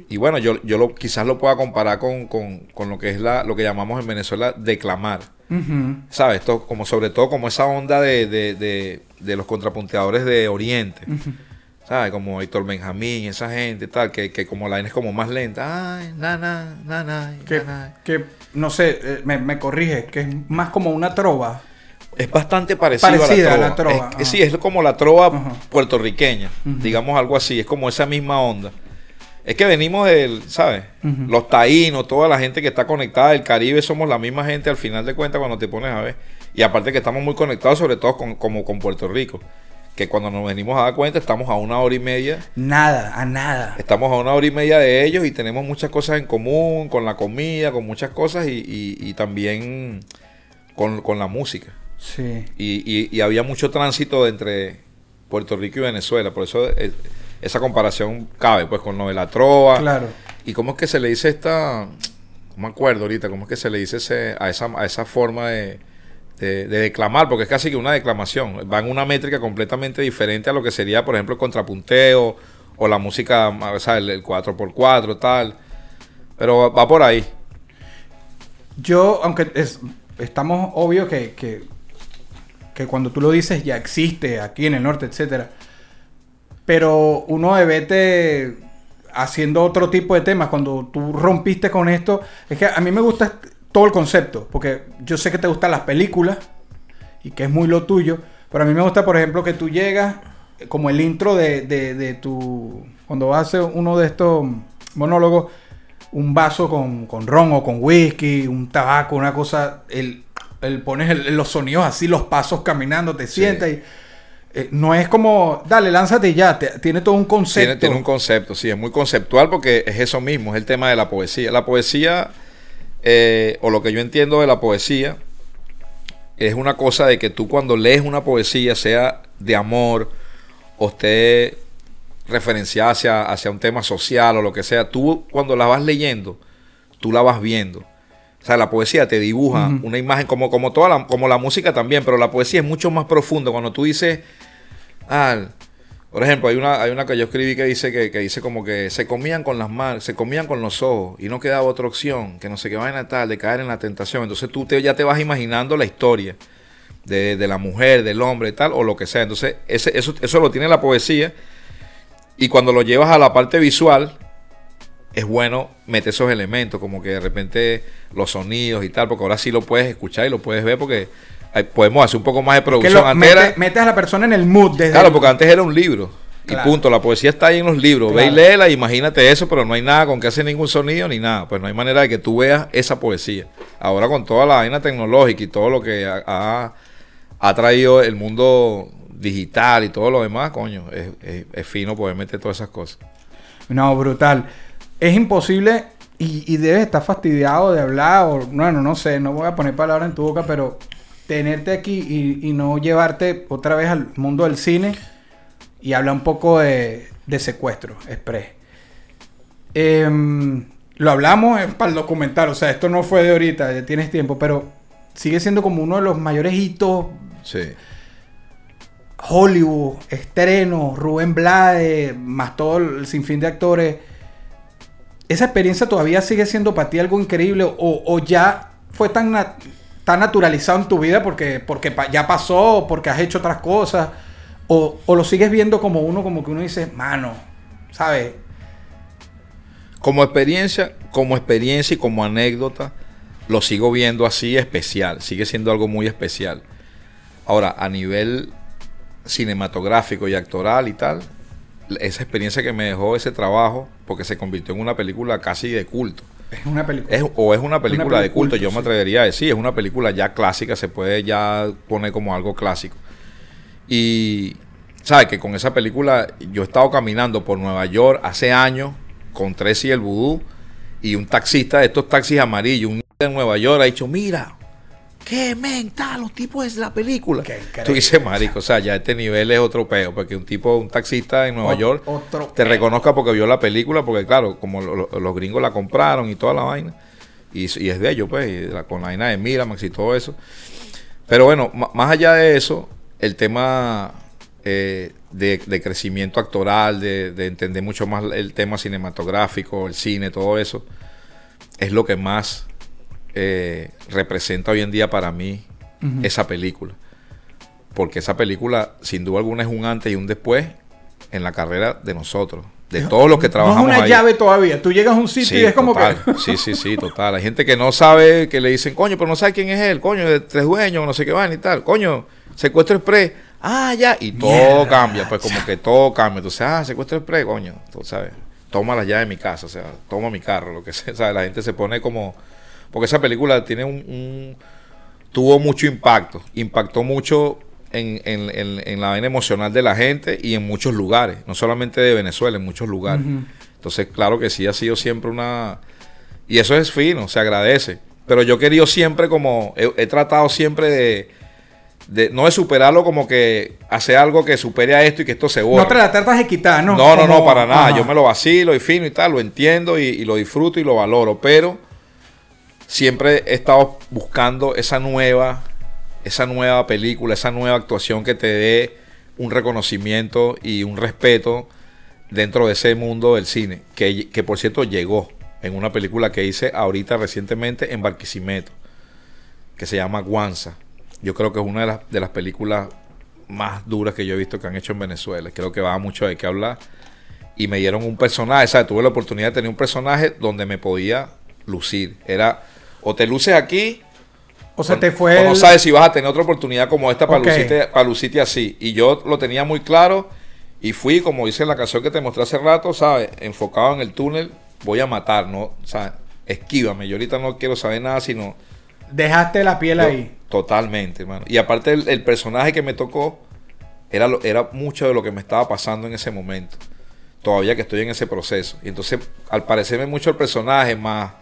y bueno, yo, yo lo, quizás lo pueda comparar con, con- con lo que es la, lo que llamamos en Venezuela declamar. Ujú. ¿Sabes? Esto, como sobre todo como esa onda de, de, de, de los contrapunteadores de Oriente. ¿Sabes? Como Héctor Benjamín, esa gente tal, que, que como la vaina es como más lenta. Ay, na, na, na, na, Que, na, que, no sé, eh, me, me corrige, que es más como una trova. Es bastante parecido Parecida a a la trova. trova, Es- sí, es como la trova puertorriqueña, digamos algo así. Es como esa misma onda. Es que venimos del, ¿sabes? Los taínos, toda la gente que está conectada del Caribe, somos la misma gente al final de cuentas cuando te pones a ver. Y aparte que estamos muy conectados, sobre todo con, como con Puerto Rico. Que cuando nos venimos a dar cuenta, estamos a una hora y media. Nada, a nada. Estamos a una hora y media de ellos y tenemos muchas cosas en común, con la comida, con muchas cosas y, y- y también con, con la música. Sí. Y, y- y había mucho tránsito entre Puerto Rico y Venezuela. Por eso eh, esa comparación cabe, pues con lo de la trova. Claro. ¿Y cómo es que se le dice esta, no me acuerdo ahorita, cómo es que se le dice ese, a, esa, a esa forma de, de, de declamar? Porque es casi que una declamación, va en una métrica completamente diferente a lo que sería, por ejemplo, el contrapunteo o la música, o sea, el, el 4x4, tal. Pero va, va por ahí. Yo, aunque es- estamos obvio que, que, que cuando tú lo dices ya existe aquí en el norte, etcétera. Pero uno de vete haciendo otro tipo de temas, cuando tú rompiste con esto, es que a mí me gusta todo el concepto, porque yo sé que te gustan las películas y que es muy lo tuyo, pero a mí me gusta, por ejemplo, que tú llegas eh, como el intro de, de, de tu... Cuando vas a hacer uno de estos monólogos, un vaso con, con ron o con whisky, un tabaco, una cosa, el, el pones el- los sonidos así, los pasos caminando, te sientas y... eh, no es como, dale, lánzate ya, tiene todo un concepto. Tiene, tiene un concepto, sí, es muy conceptual porque es eso mismo, es el tema de la poesía. La poesía, eh, o lo que yo entiendo de la poesía, es una cosa de que tú cuando lees una poesía, sea de amor o esté referenciada hacia, hacia un tema social o lo que sea, tú cuando la vas leyendo, tú la vas viendo. O sea, la poesía te dibuja una imagen como, como toda la, como la música también, pero la poesía es mucho más profunda. Cuando tú dices, ah, por ejemplo, hay una, hay una que yo escribí que dice que, que dice como que se comían con las manos, se comían con los ojos y no quedaba otra opción, que no sé qué vaina tal, de caer en la tentación. Entonces tú te, ya te vas imaginando la historia de, de la mujer, del hombre, tal, o lo que sea. Entonces, ese, eso, eso lo tiene la poesía. Y cuando lo llevas a la parte visual, es bueno meter esos elementos, como que de repente los sonidos y tal, porque ahora sí lo puedes escuchar y lo puedes ver, porque hay- podemos hacer un poco más de producción. Antes era- mete- metes a la persona en el mood desde Claro, el- porque antes era un libro. Y punto. La poesía está ahí en los libros. Ve y léela, imagínate eso, pero no hay nada con que hacer ningún sonido ni nada. Pues no hay manera de que tú veas esa poesía. Ahora con toda la vaina tecnológica y todo lo que ha, ha- ha traído el mundo digital y todo lo demás, coño, es, es- es fino poder meter todas esas cosas. No, brutal. Es imposible y, y debes estar fastidiado de hablar o, bueno, no sé, no voy a poner palabras en tu boca, pero tenerte aquí y, y no llevarte otra vez al mundo del cine y hablar un poco de, de secuestro, express. Em, lo hablamos eh, para el documental, o sea, esto no fue de ahorita, ya tienes tiempo, pero sigue siendo como uno de los mayores hitos Sí. Hollywood, estreno, Rubén Blade, más todo el sinfín de actores. ¿Esa experiencia todavía sigue siendo para ti algo increíble o, o ya fue tan, tan naturalizado en tu vida porque, porque ya pasó, porque has hecho otras cosas? O, o lo sigues viendo como uno, como que uno dice, mano, ¿sabes? Como experiencia, como experiencia y como anécdota, lo sigo viendo así especial. Sigue siendo algo muy especial. Ahora, a nivel cinematográfico y actoral y tal, esa experiencia que me dejó ese trabajo, porque se convirtió en una película casi de culto. Es una película. Es, o es una película película de culto, culto, yo me atrevería a decir, es una película ya clásica, se puede ya poner como algo clásico. Y, ¿sabes? Que con esa película yo he estado caminando por Nueva York hace años con Tracy el Vudú y un taxista de estos taxis amarillos, un de Nueva York ha dicho, mira, qué mental, los tipos de la película. Tú dices, marico, o sea, ya este nivel es otro peo, porque un tipo, un taxista en Nueva York te reconozca porque vio la película, porque claro, como lo- lo- los gringos la compraron y toda la vaina, y, y es de ellos, pues, y la- con la vaina de Miramax y todo eso. Pero bueno, más allá de eso, el tema eh, de, de crecimiento actoral, de, de entender mucho más el tema cinematográfico, el cine, todo eso, es lo que más eh, representa hoy en día para mí esa película. Porque esa película, sin duda alguna, es un antes y un después en la carrera de nosotros, de todos los que trabajamos no es una ahí. llave todavía. Tú llegas a un sitio y es como total. que... Sí, sí, sí, total. Hay gente que no sabe, que le dicen, coño, pero no sabe quién es él, coño, de tres dueños, no sé qué van y tal, coño, secuestro express, ah, ya, y todo Mierda, cambia, pues como que todo cambia. Entonces, ah, secuestro express, coño, tú sabes, toma la llave de mi casa, o sea, toma mi carro, lo que sea, ¿sabes? La gente se pone como, porque esa película tiene un, un- tuvo mucho impacto, impactó mucho en, en- en- en la vaina emocional de la gente y en muchos lugares, no solamente de Venezuela, en muchos lugares. Entonces, claro que sí ha sido siempre una... Y eso es fino, se agradece. Pero yo he querido siempre como... He, he tratado siempre de, de- no de superarlo como que hacer algo que supere a esto y que esto se borre. No te la tratas de quitar, ¿no? No, no, no, para nada. ajá. Yo me lo vacilo y fino y tal, lo entiendo y, y lo disfruto y lo valoro, pero siempre he estado buscando esa nueva, esa nueva película, esa nueva actuación que te dé un reconocimiento y un respeto dentro de ese mundo del cine, que, que por cierto llegó en una película que hice ahorita recientemente en Barquisimeto, que se llama Guanza. Yo creo que es una de las, de las películas más duras que yo he visto que han hecho en Venezuela. Creo que va mucho de qué hablar. Y me dieron un personaje, ¿sabes? Tuve la oportunidad de tener un personaje donde me podía lucir. Era, o te luces aquí, O sea, te o fue. no el- sabes si vas a tener otra oportunidad como esta para, Ok. lucirte, para lucirte así. Y yo lo tenía muy claro y fui, como dice en la canción que te mostré hace rato, ¿sabes? Enfocado en el túnel, voy a matar, ¿no? O sea, esquívame. Yo ahorita no quiero saber nada, sino Dejaste la piel yo- ahí. Totalmente, hermano. Y aparte el, el personaje que me tocó era, lo- era mucho de lo que me estaba pasando en ese momento. Todavía que estoy en ese proceso. Y entonces, al parecerme mucho el personaje, más,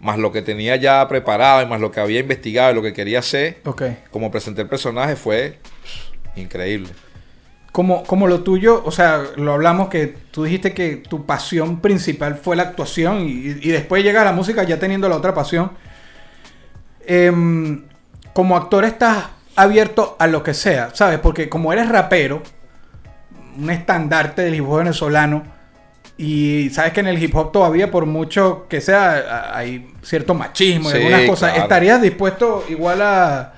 más lo que tenía ya preparado y más lo que había investigado y lo que quería hacer, Ok. como presenté el personaje, fue pff, increíble. Como, como lo tuyo, o sea, lo hablamos que tú dijiste que tu pasión principal fue la actuación y, y después llega la música ya teniendo la otra pasión. Em, como actor estás abierto a lo que sea, ¿sabes? Porque como eres rapero, un estandarte del hip hop venezolano, y sabes que en el hip hop todavía, por mucho que sea, hay cierto machismo y Sí, algunas cosas, claro. ¿estarías dispuesto igual a...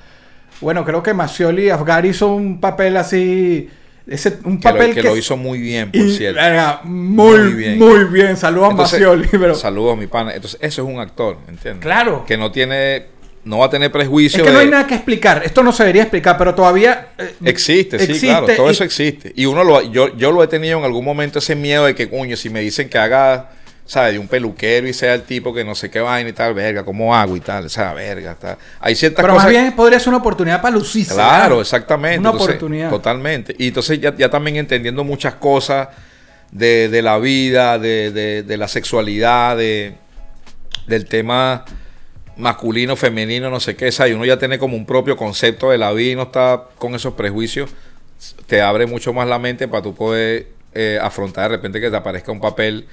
Bueno, creo que Macioli y Afgar hizo un papel así... Ese, un Que, papel lo, que lo hizo muy bien, por y- cierto. muy, Muy bien. muy bien. Saludos a Macioli, pero... Saludos, mi pana. Entonces, eso es un actor, ¿entiendes? Claro. Que no tiene, no va a tener prejuicio. Es que no hay nada que explicar. Esto no se debería explicar, pero todavía... eh, Existe, sí, claro, todo y- eso existe. Y uno lo, yo, yo lo he tenido en algún momento ese miedo de que, coño, si me dicen que haga, ¿sabes? De un peluquero y sea el tipo que no sé qué vaina y tal, verga, ¿cómo hago y tal? O sea, verga, está. Hay ciertas Pero cosas. más bien podría ser una oportunidad para lucirse. Claro, ¿verdad? exactamente. Una Entonces, oportunidad. Totalmente. Y entonces ya, ya también entendiendo muchas cosas de, de la vida, de, de- de la sexualidad, de, del tema masculino, femenino, no sé qué, ¿sabes? Y uno ya tiene como un propio concepto de la vida y no está con esos prejuicios, te abre mucho más la mente para tú poder eh, afrontar de repente que te aparezca un papel,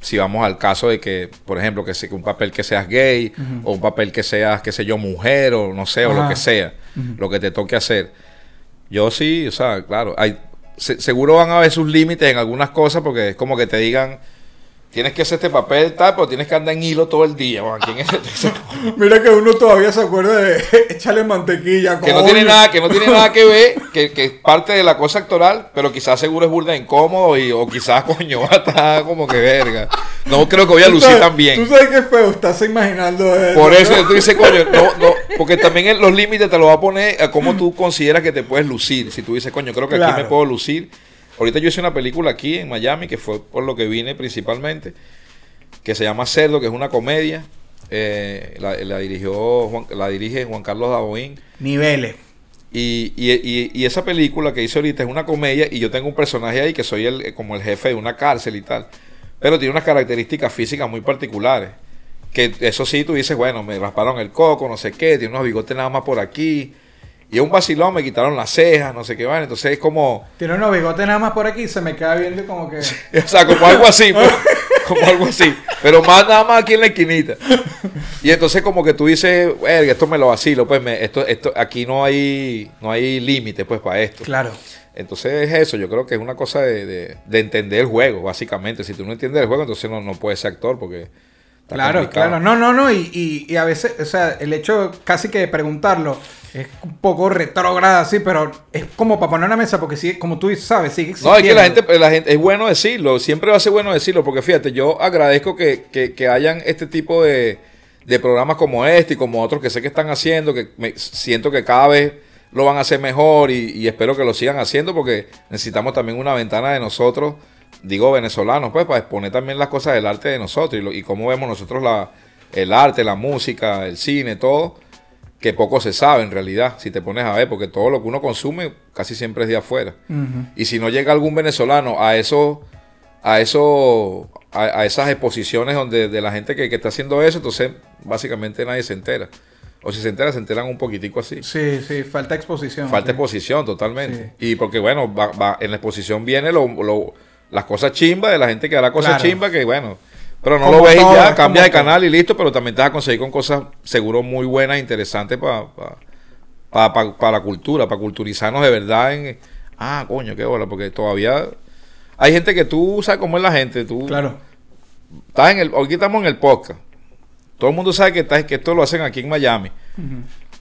si vamos al caso de que, por ejemplo, que sea un papel que seas gay, o un papel que seas, qué sé yo, mujer, o no sé, o lo que sea, lo que te toque hacer. Yo sí, o sea, claro, hay, se- seguro van a haber sus límites en algunas cosas porque es como que te digan, tienes que hacer este papel tal, pero tienes que andar en hilo todo el día. Bueno, ¿quién es? Mira que uno todavía se acuerda de echarle mantequilla. que no tiene nada, que no tiene nada que ver, que, que es parte de la cosa actoral, pero quizás seguro es burda incómodo y, o quizás coño va a estar como que verga. No creo que voy a lucir tan bien. Tú sabes qué feo, estás imaginando eso. Por eso ¿no? tú dices, coño, no, no, porque también los límites te lo va a poner a cómo tú consideras que te puedes lucir. Si tú dices, coño, creo que aquí me puedo lucir. Ahorita yo hice una película aquí en Miami, que fue por lo que vine principalmente, que se llama Cerdo, que es una comedia. Eh, la, la dirigió Juan- la dirige Juan Carlos Daboín. Niveles. Y, y- y- y esa película que hice ahorita es una comedia y yo tengo un personaje ahí que soy el, como el jefe de una cárcel y tal. Pero tiene unas características físicas muy particulares. Que eso sí, tú dices, bueno, me rasparon el coco, no sé qué, tiene unos bigotes nada más por aquí. Y es un vacilón, me quitaron las cejas, no sé qué van. Entonces es como, Tiene unos bigotes nada más por aquí se me queda viendo como que... o sea, como algo así, pues, como algo así. Pero más nada más aquí en la esquinita. Y entonces como que tú dices, "Verga, esto me lo vacilo, pues me, esto, esto, aquí no hay, no hay límite pues para esto. Claro. Entonces es eso, yo creo que es una cosa de, de- de entender el juego, básicamente. Si tú no entiendes el juego, entonces no, no puedes ser actor porque... Claro, complicado. claro. No, no, no. Y, y- y a veces, o sea, el hecho casi que de preguntarlo es un poco retrógrada así, pero es como para poner una mesa porque sigue, como tú sabes, sigue No, es que la existiendo. gente, la gente, es bueno decirlo, siempre va a ser bueno decirlo, porque fíjate, yo agradezco que, que- que hayan este tipo de, de programas como este y como otros que sé que están haciendo, que me, siento que cada vez lo van a hacer mejor y, y espero que lo sigan haciendo porque necesitamos también una ventana de nosotros, digo venezolanos, pues para exponer también las cosas del arte de nosotros y, lo- y cómo vemos nosotros la, el arte, la música, el cine, todo, que poco se sabe en realidad, si te pones a ver, porque todo lo que uno consume casi siempre es de afuera. Y si no llega algún venezolano a eso, a eso, a, a esas exposiciones donde de la gente que, que está haciendo eso, entonces básicamente nadie se entera. O si se enteran, se enteran un poquitico así. Sí, sí, falta exposición. Falta sí. exposición totalmente. Y porque, bueno, va- va- en la exposición viene lo, lo- las cosas chimbas de la gente que hará cosas Claro. chimbas que, bueno, pero no Como lo todo, ya, es cambias de todo. canal y listo, pero también te vas a conseguir con cosas seguro muy buenas, interesantes para para la cultura, para culturizarnos de verdad en... Ah, coño, qué bola, porque todavía hay gente que tú sabes cómo es la gente, tú Claro. estás en el, aquí estamos en el podcast. Todo el mundo sabe que, estás- que esto lo hacen aquí en Miami.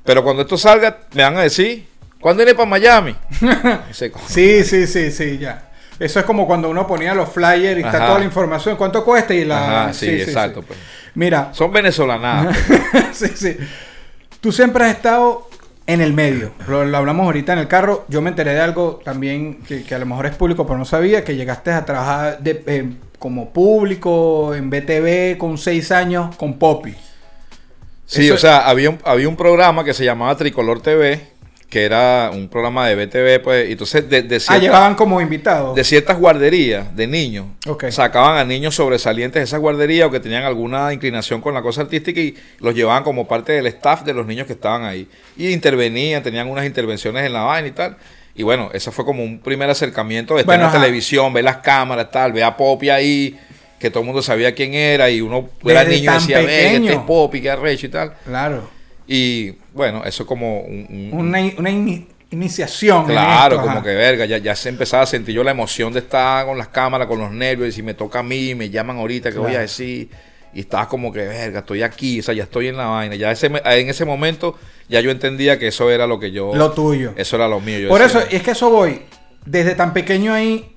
Pero cuando esto salga, me van a decir, ¿cuándo iré para Miami? Sí, sí, sí, sí, ya. Eso es como cuando uno ponía los flyers y está toda la información. ¿Cuánto cuesta? Y la... Ajá, sí, exacto, pues. Mira, Son venezolanadas. sí, sí. Tú siempre has estado en el medio. Lo, lo hablamos ahorita en el carro. Yo me enteré de algo también que, que a lo mejor es público, pero no sabía que llegaste a trabajar de- eh, como público en BTV con seis años con Poppy. Sí, Eso- o sea, había un, había un programa que se llamaba Tricolor TV, que era un programa de BTV, pues, y entonces de, de Ah, llevaban como invitados. de ciertas guarderías de niños. Ok. Sacaban a niños sobresalientes de esas guarderías o que tenían alguna inclinación con la cosa artística y los llevaban como parte del staff de los niños que estaban ahí. Y intervenían, tenían unas intervenciones en la vaina y tal. Y bueno, eso fue como un primer acercamiento de estar Bueno, en la ajá. televisión, ver las cámaras, tal, ver a Poppy ahí, que todo el mundo sabía quién era y uno era Desde niño y decía, ve, pequeño". este es Poppy, qué arrecho y tal. Claro. Y bueno, eso como un, un- Una, una ini- iniciación. Claro, esto, como ajá. que verga, ya, ya se empezaba a sentir yo la emoción de estar con las cámaras, con los nervios, y si me toca a mí, me llaman ahorita, ¿qué voy a decir? Y estaba como que, verga, estoy aquí, o sea, ya estoy en la vaina. Ya ese, en ese momento ya yo entendía que eso era lo que yo... Lo tuyo. Eso era lo mío. yo Por decía, eso, es que eso voy. Desde tan pequeño ahí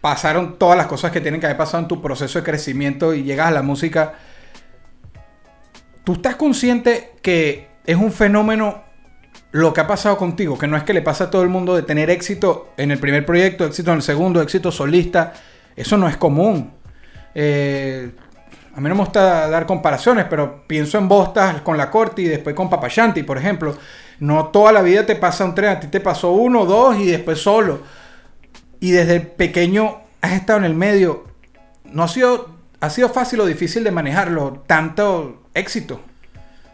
pasaron todas las cosas que tienen que haber pasado en tu proceso de crecimiento y llegas a la música. ¿Tú estás consciente que es un fenómeno lo que ha pasado contigo? Que no es que le pasa a todo el mundo de tener éxito en el primer proyecto, éxito en el segundo, éxito solista. Eso no es común. Eh, a mí no me gusta dar comparaciones, pero pienso en Bostas con la corte y después con Papashanti, por ejemplo. No toda la vida te pasa un tren, a ti te pasó uno, dos y después solo. Y desde pequeño has estado en el medio. No ha sido, ha sido fácil o difícil de manejarlo, tanto éxito.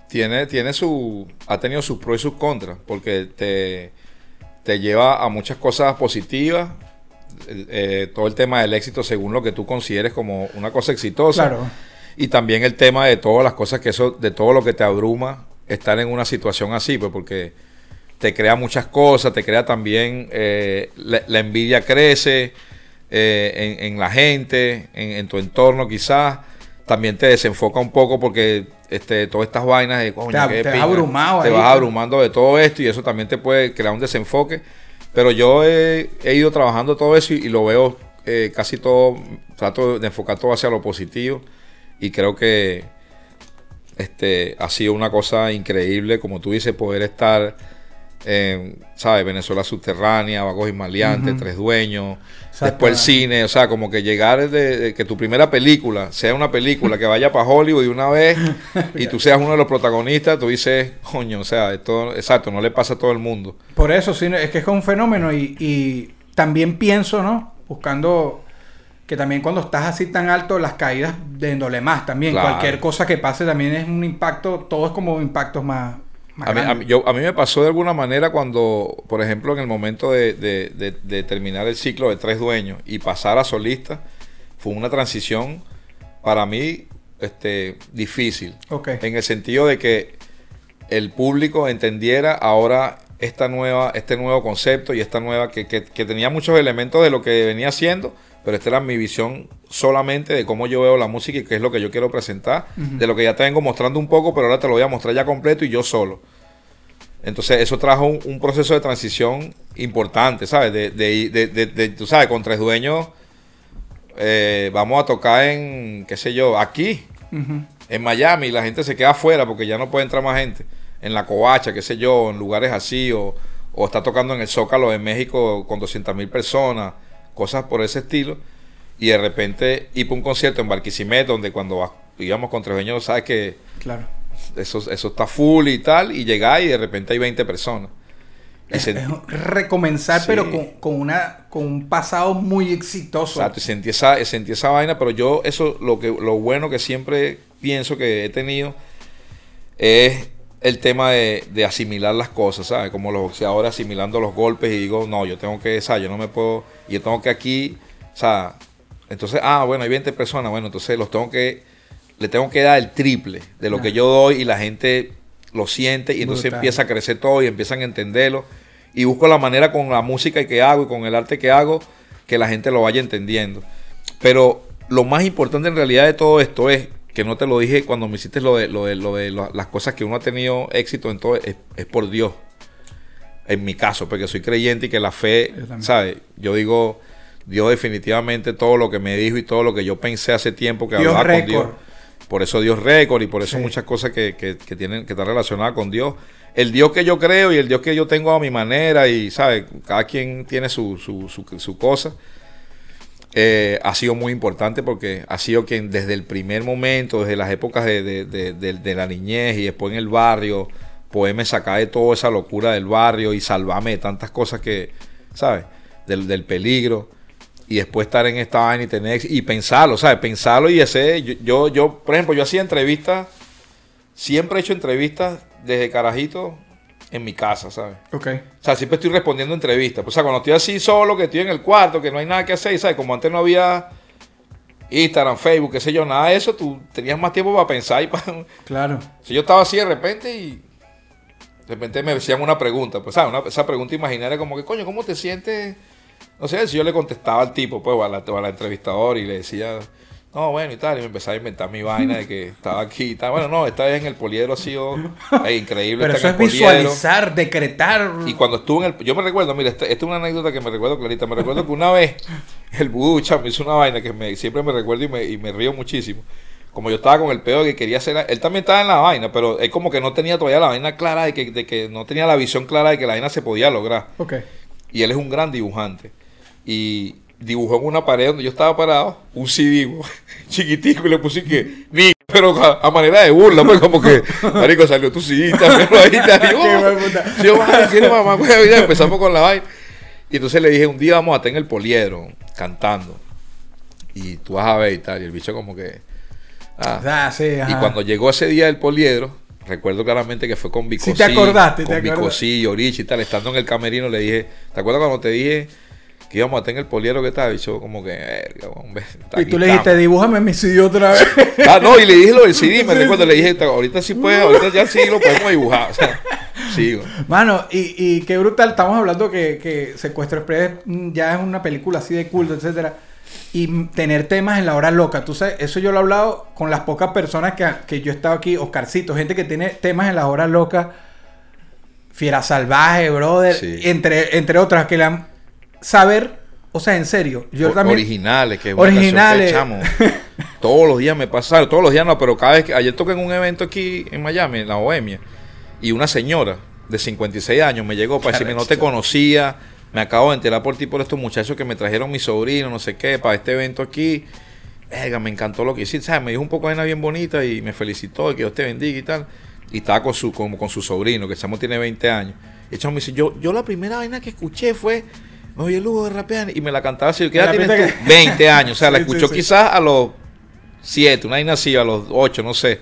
tiene, tiene su, ha tenido sus pros y sus contras, porque te, te lleva a muchas cosas positivas. eh, todo el tema del éxito según lo que tú consideres como una cosa exitosa. Claro. Y también el tema de todas las cosas que eso, de todo lo que te abruma estar en una situación así, pues porque te crea muchas cosas, te crea también, eh, la, la envidia crece eh, en, en la gente, en, en tu entorno quizás, también te desenfoca un poco porque este, todas estas vainas de coño, Te- qué te vas pinga, abrumado te ahí, vas pues. abrumando de todo esto y eso también te puede crear un desenfoque. Pero yo he, he ido trabajando todo eso y, y lo veo eh, casi todo, trato de enfocar todo hacia lo positivo y creo que este ha sido una cosa increíble, como tú dices, poder estar ¿sabes? Venezuela subterránea, Vagos y Maleantes, Tres Dueños, después el cine, o sea, como que llegar de, de que tu primera película sea una película que vaya para Hollywood de una vez y tú seas uno de los protagonistas, tú dices, coño, o sea, esto, exacto, no le pasa a todo el mundo. Por eso, sí, es que es un fenómeno y, y también pienso, ¿no? Buscando que también cuando estás así tan alto, las caídas de más también. Claro. Cualquier cosa que pase también es un impacto, todo es como impactos más A mí, a, grandes. mí, yo, a mí me pasó de alguna manera cuando, por ejemplo, en el momento de, de- de- de terminar el ciclo de tres dueños y pasar a solista, fue una transición para mí este, difícil. En el sentido de que el público entendiera ahora esta nueva, este nuevo concepto y esta nueva, que, que- que tenía muchos elementos de lo que venía haciendo, pero esta era mi visión solamente de cómo yo veo la música y qué es lo que yo quiero presentar, de lo que ya te vengo mostrando un poco, pero ahora te lo voy a mostrar ya completo y yo solo. Entonces eso trajo un, un proceso de transición importante, ¿sabes? De, de, de- de- de- tú sabes, con tres dueños eh, vamos a tocar en, qué sé yo, aquí, en Miami, la gente se queda afuera porque ya no puede entrar más gente. En la Covacha, qué sé yo, en lugares así, o, o está tocando en el Zócalo de México con 200 mil personas, cosas por ese estilo. Y de repente ir para un concierto en Barquisimeto, donde cuando vas- íbamos con tres dueños, sabes que Claro. eso, eso está full y tal, y llegar y de repente hay 20 personas. Es, es recomenzar, Sí. pero con, con una, con un pasado muy exitoso. Exacto, y sentí esa, sentí esa vaina, pero yo eso lo que lo bueno que siempre pienso que he tenido es el tema de, de asimilar las cosas, ¿sabes? Como los boxeadores asimilando los golpes y digo, no, yo tengo que, ¿sabes? Yo no me puedo, y yo tengo que aquí, o sea, entonces, ah, bueno, hay 20 personas, bueno, entonces los tengo que, le tengo que dar el triple de lo Ah. que yo doy y la gente lo siente y entonces Brutal. empieza a crecer todo y empiezan a entenderlo y busco la manera con la música que hago y con el arte que hago que la gente lo vaya entendiendo. Pero lo más importante en realidad de todo esto es que no te lo dije cuando me hiciste lo de, lo de, lo de lo- las cosas que uno ha tenido éxito en todo, es, es por Dios. En mi caso, porque soy creyente y que la fe. ¿sabes? Yo digo, Dios definitivamente todo lo que me dijo y todo lo que yo pensé hace tiempo que Dios hablaba con récord. Dios. Por eso Dios récord y por eso Sí. muchas cosas que, que, que tienen que estar relacionadas con Dios. El Dios que yo creo y el Dios que yo tengo a mi manera y, ¿sabes? Cada quien tiene su, su, su, su cosa. Eh, ha sido muy importante porque ha sido quien desde el primer momento, desde las épocas de, de- de- de- la niñez y después en el barrio, poderme sacar de toda esa locura del barrio y salvarme de tantas cosas que, ¿sabes? Del, del peligro. Y después estar en esta vaina y tener y pensarlo, ¿sabes? Pensarlo y ese, yo, yo, yo, por ejemplo, yo hacía entrevistas, siempre he hecho entrevistas desde carajito en mi casa, ¿sabes? Ok. O sea, siempre estoy respondiendo entrevistas. O sea, cuando estoy así solo, que estoy en el cuarto, que no hay nada que hacer, ¿sabes? Como antes no había Instagram, Facebook, qué sé yo, nada de eso, tú tenías más tiempo para pensar y para... Claro. Si yo estaba así de repente y de repente me decían una pregunta, pues, ¿sabes? Una- esa pregunta imaginaria como que, coño, ¿cómo te sientes? No sé, si yo le contestaba al tipo, pues, o a la, o a la entrevistadora y le decía, no, bueno, y tal, y me empezaba a inventar mi vaina de que estaba aquí y tal. Bueno, no, esta vez en el poliedro ha sido eh, increíble. Pero eso es poliedro. visualizar, decretar. Y cuando estuve en el... Yo me recuerdo, mira, esta, esta es una anécdota que me recuerdo clarita. Me recuerdo que una vez el Bucha me hizo una vaina que me, siempre me recuerdo y me, y me río muchísimo. Como yo estaba con el pedo que quería hacer... Él también estaba en la vaina, pero él como que no tenía todavía la vaina clara de que, de que no tenía la visión clara de que la vaina se podía lograr. Ok. Y él es un gran dibujante. Y dibujó en una pared donde yo estaba parado un CD chiquitico y le puse que ni pero a, a manera de burla pues como que marico salió tu CD también ahí te puta. Sí, yo, "Ay, sí, mamá, güey", y empezamos con la vaina y entonces le dije un día vamos a estar en el poliedro cantando y tú vas a ver y tal y el bicho como que ah. Ah, sí, y cuando llegó ese día del poliedro recuerdo claramente que fue con Bicosí Sí te acordaste, te con acordaste. Bicosí, Orichi y tal estando en el camerino le dije ¿te acuerdas cuando te dije que íbamos a en el poliedro que tal? Y yo como que, "Verga, hombre, Y tú le dijiste, estamos". dibújame mi CD otra vez. Ah, no, y le dije lo del CD, me recuerdo, le dije, ahorita sí puede, ahorita ya sí lo podemos dibujar. O sea, güey. Mano, y, y qué brutal, estamos hablando que, que Secuestro Express mm, ya es una película así de culto, etcétera. Y tener temas en la hora loca. Tú sabes, eso yo lo he hablado con las pocas personas que, que yo he estado aquí, Oscarcito, gente que tiene temas en las horas locas. Fiera Salvaje, brother. Sí. Entre, entre otras que le han saber, o sea, en serio. Yo O- también. Originales, que es una canción que, Originales. todos los días me pasaron, todos los días no, pero cada vez que ayer toqué en un evento aquí en Miami, en la Bohemia, y una señora de 56 años me llegó para decirme, no te conocía, me acabo de enterar por ti por estos muchachos que me trajeron mi sobrino, no sé qué, para este evento aquí. Verga, me encantó lo que hiciste, ¿sabes? Me dijo un poco de vaina bien bonita y me felicitó y que Dios te bendiga y tal. Y estaba con su, como con su sobrino, que el chamo tiene 20 años. Y el chamo me dice, yo, yo la primera vaina que escuché fue, me oye Lugo de rapear, y me la cantaba así, ¿qué edad tienes pista tú? que- 20 años, o sea, la Sí, escuchó sí. quizás a los 7, una vaina así, a los 8, no sé.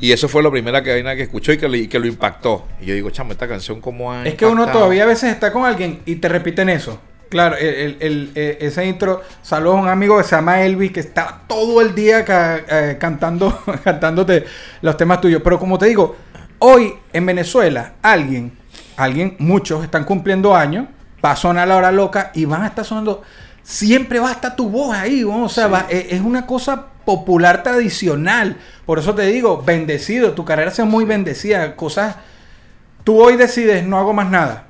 Y eso fue la primera que, que escuchó y que, le- que lo impactó. Y yo digo, chamo, esta canción cómo ha Es que uno impactado?" todavía a veces está con alguien y te repiten eso. Claro, el, el- el- eh, ese intro, saludos a un amigo que se llama Elvis, que está todo el día ca- eh, cantando, cantándote los temas tuyos. Pero como te digo, hoy en Venezuela, alguien, alguien, muchos están cumpliendo años, va a sonar la hora loca y van a estar sonando. Siempre va a estar tu voz ahí, ¿no? o sea, Sí. va- eh, es una cosa popular tradicional. Por eso te digo, bendecido, tu carrera sea muy bendecida, cosas Tú hoy decides, no hago más nada.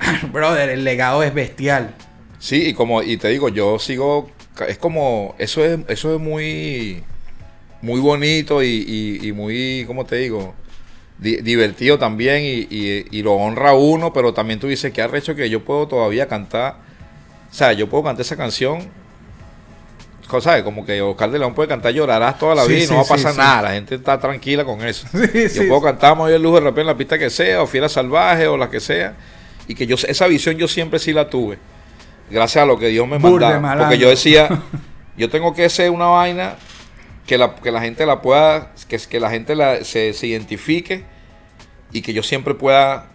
Brother, el legado es bestial. Sí, y como, y te digo, yo sigo, es como, eso es, eso es muy, muy bonito y, y- y muy, ¿cómo te digo? Di- divertido también y, y- y lo honra uno, pero también tú dices que arrecho que yo puedo todavía cantar, o sea, yo puedo cantar esa canción, ¿sabes? Como que Oscar de León puede cantar Llorarás toda la Sí, vida y sí, no va a pasar sí. nada, la gente está tranquila con eso. Yo puedo cantar el Lujo de repente en la pista que sea, o Fiera Salvaje, o la que sea, y que yo, esa visión yo siempre sí la tuve gracias a lo que Dios me mandaba. Porque yo decía, yo tengo que ser una vaina que la, que la gente la pueda, que, es que la gente la- se, se identifique y que yo siempre pueda,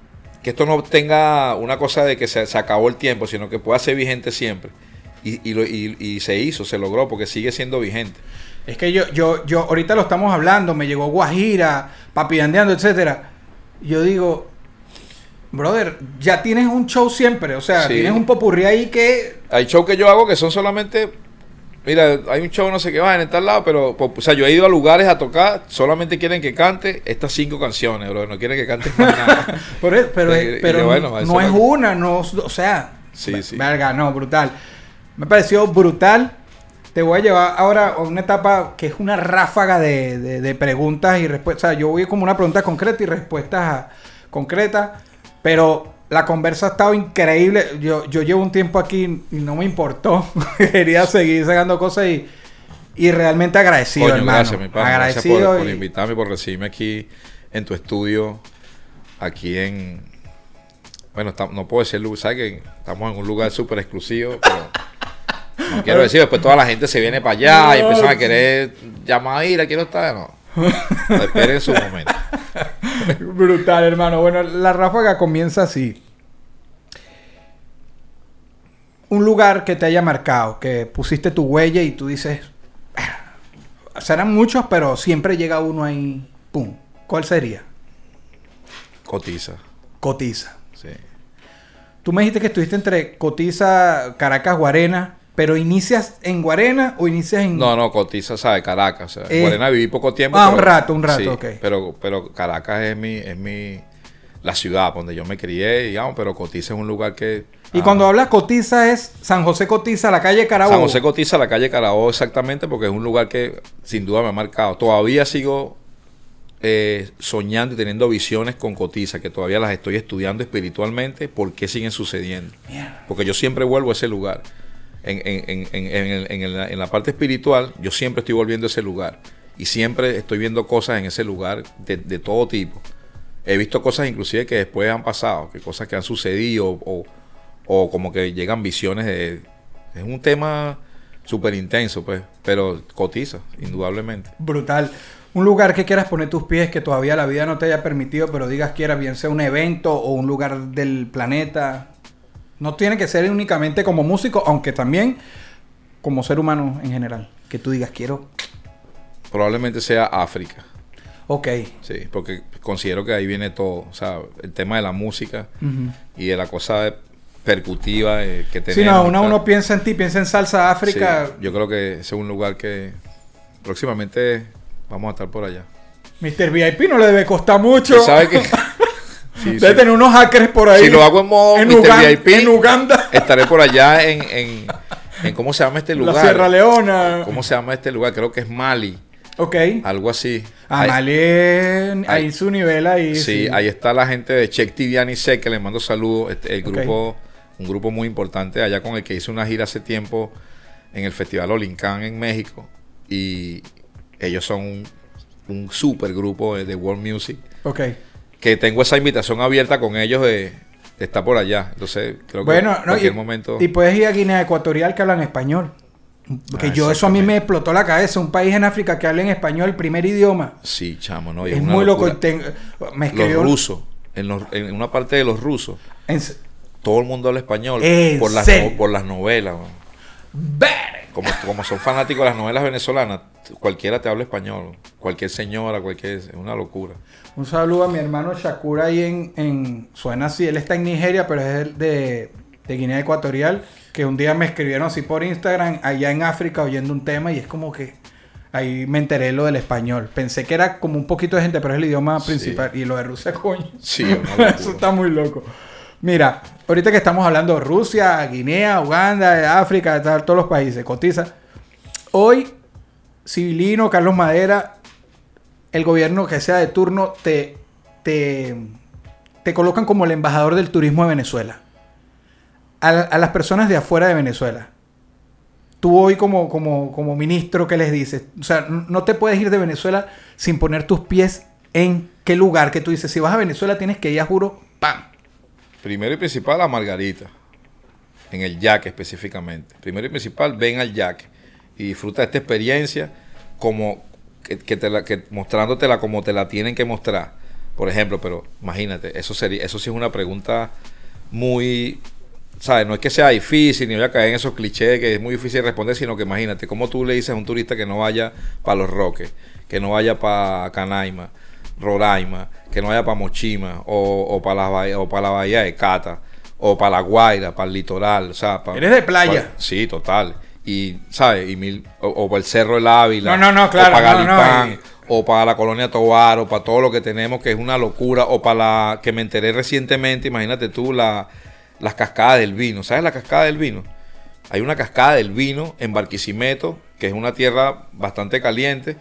que esto no tenga una cosa de que se, se acabó el tiempo, sino que pueda ser vigente siempre. Y, y, lo- y- y se hizo, se logró, porque sigue siendo vigente. Es que yo, yo, yo, ahorita lo estamos hablando, me llegó Guajira, Papidandeando, etcétera. Yo digo, brother, ya tienes un show siempre, o sea, Sí. tienes un popurrí ahí que Hay shows que yo hago que son solamente. Mira, hay un show no sé qué va en tal lado, pero, po- o sea, yo he ido a lugares a tocar, solamente quieren que cante estas cinco canciones, bro, no quieren que cante más nada. Pero, pero, Y- y pero yo, bueno, no es una, no, o sea, Sí, sí. verga, no, brutal. Me pareció brutal. Te voy a llevar ahora a una etapa que es una ráfaga de, de- de preguntas y respuestas. O sea, yo voy como una pregunta concreta y respuestas concretas, pero la conversa ha estado increíble. Yo, yo llevo un tiempo aquí y no me importó. Quería seguir sacando cosas y, y realmente agradecido, Coño, hermano. gracias, mi. Gracias agradecido por, por y- invitarme y por recibirme aquí en tu estudio, aquí en... Bueno, está- no puedo decir, lu- ¿sabes que estamos en un lugar súper exclusivo? Pero no quiero decir, después toda la gente se viene para allá y empiezan a querer llamar a ir, quiero estar, no. Esperen su momento. Brutal, hermano. Bueno, la ráfaga comienza así. Un lugar que te haya marcado, que pusiste tu huella y tú dices, "Ah". serán muchos, pero siempre llega uno ahí, pum. ¿Cuál sería? Cotiza, Cotiza. sí. Tú me dijiste que estuviste entre Cotiza, Caracas, Guarena, pero inicias en Guarena o inicias en No, no, Cotiza, ¿sabes? Caracas. O sea, Eh, Guarena viví poco tiempo. ah, un rato, un rato, ok. Pero, pero Caracas es mi, es mi, la ciudad donde yo me crié, digamos, pero Cotiza es un lugar que... Y ah, cuando hablas Cotiza es San José Cotiza, la calle Carabobo. San José Cotiza, la calle Carabobo, exactamente, porque es un lugar que sin duda me ha marcado. Todavía sigo eh, soñando y teniendo visiones con Cotiza, que todavía las estoy estudiando espiritualmente, por qué siguen sucediendo. Porque yo siempre vuelvo a ese lugar. En, en- en- en- en la parte espiritual, yo siempre estoy volviendo a ese lugar. Y siempre estoy viendo cosas en ese lugar de, de todo tipo. He visto cosas inclusive que después han pasado, que cosas que han sucedido o, o como que llegan visiones de... Es un tema súper intenso, pues, pero cotiza, indudablemente. Brutal. Un lugar que quieras poner tus pies que todavía la vida no te haya permitido, pero digas quieras bien sea un evento o un lugar del planeta. No tiene que ser únicamente como músico, aunque también como ser humano en general. Que tú digas quiero. Probablemente sea África, Ok. sí, porque considero que ahí viene todo. O sea, el tema de la música y de la cosa percutiva eh, que tenemos. Si no, uno, uno piensa en ti, piensa en salsa África. Sí, yo creo que ese es un lugar que próximamente vamos a estar por allá. Mr. VIP no le debe costar mucho. ¿Y ¿Sabe qué? Sí, Debe sí. tener unos hackers por ahí. Si lo hago en modo en, Mr. VIP, en Uganda. Estaré por allá en, en, en- ¿cómo se llama este lugar? La Sierra Leona. ¿Cómo se llama este lugar? Creo que es Mali, Ok. algo así. Ah, Mali, ahí ahí- su nivel ahí. Sí, ahí está la gente de Check Tidiane Sec, que le mando saludos. Este, el grupo, un grupo muy importante allá con el que hice una gira hace tiempo en el Festival Olincán en México. Y ellos son un, un super grupo de, de World Music. Ok. Que tengo esa invitación abierta con ellos de, de estar por allá. Entonces, creo que en no, cualquier y, momento. y puedes ir a Guinea Ecuatorial que hablan español. Porque Ah, yo eso a mí me explotó la cabeza. Un país en África que habla en español, primer idioma. Sí, chamo, ¿no? Es muy loco. locura. ten- me Los rusos, en, los- en una parte de los rusos, en- todo el mundo habla español ¿En por las, no- por las novelas. ¿no? Ver- Como, como son fanáticos de las novelas venezolanas, cualquiera te habla español. Cualquier señora, cualquier. Es una locura. Un saludo a mi hermano Shakura ahí en, en- Suena así, él está en Nigeria, pero es el de, de Guinea Ecuatorial. Que un día me escribieron así por Instagram, allá en África, oyendo un tema, y es como que ahí me enteré lo del español. Pensé que era como un poquito de gente, pero es el idioma Sí. principal. Y lo de Rusia, coño. Sí. Eso está muy loco. Mira, ahorita que estamos hablando de Rusia, Guinea, Uganda, África, todos los países, cotiza. Hoy, Civilino, Carlos Madera, el gobierno que sea de turno, te, te, te colocan como el embajador del turismo de Venezuela. A, a las personas de afuera de Venezuela. Tú hoy como, como, como ministro, ¿qué les dices? O sea, no te puedes ir de Venezuela sin poner tus pies en qué lugar que tú dices. Si vas a Venezuela tienes que ir a juro, ¡pam! Primero y principal a Margarita. En el yaque específicamente. Primero y principal, ven al yaque. Y disfruta esta experiencia como que, que te la, que mostrándotela como te la tienen que mostrar. Por ejemplo, pero imagínate, eso sería, eso sí es una pregunta muy, ¿sabes? No es que sea difícil, ni voy a caer en esos clichés que es muy difícil responder, sino que imagínate, ¿cómo tú le dices a un turista que no vaya para Los Roques, que no vaya para Canaima, Roraima, que no vaya para Mochima, o, o para la, bahía- o para la bahía de Cata, o para la Guaira, para el litoral, o sea, para, Eres de playa. para- sí, total. Y, ¿sabes? Y mil, o, o para el Cerro del Ávila. No, no, no, claro, O para no, no, Galipán, y- o para la colonia Tobar, o para todo lo que tenemos, que es una locura, o para la que me enteré recientemente, imagínate tú, la, las cascadas del vino. ¿Sabes la cascada del vino? Hay una cascada del vino en Barquisimeto, que es una tierra bastante caliente,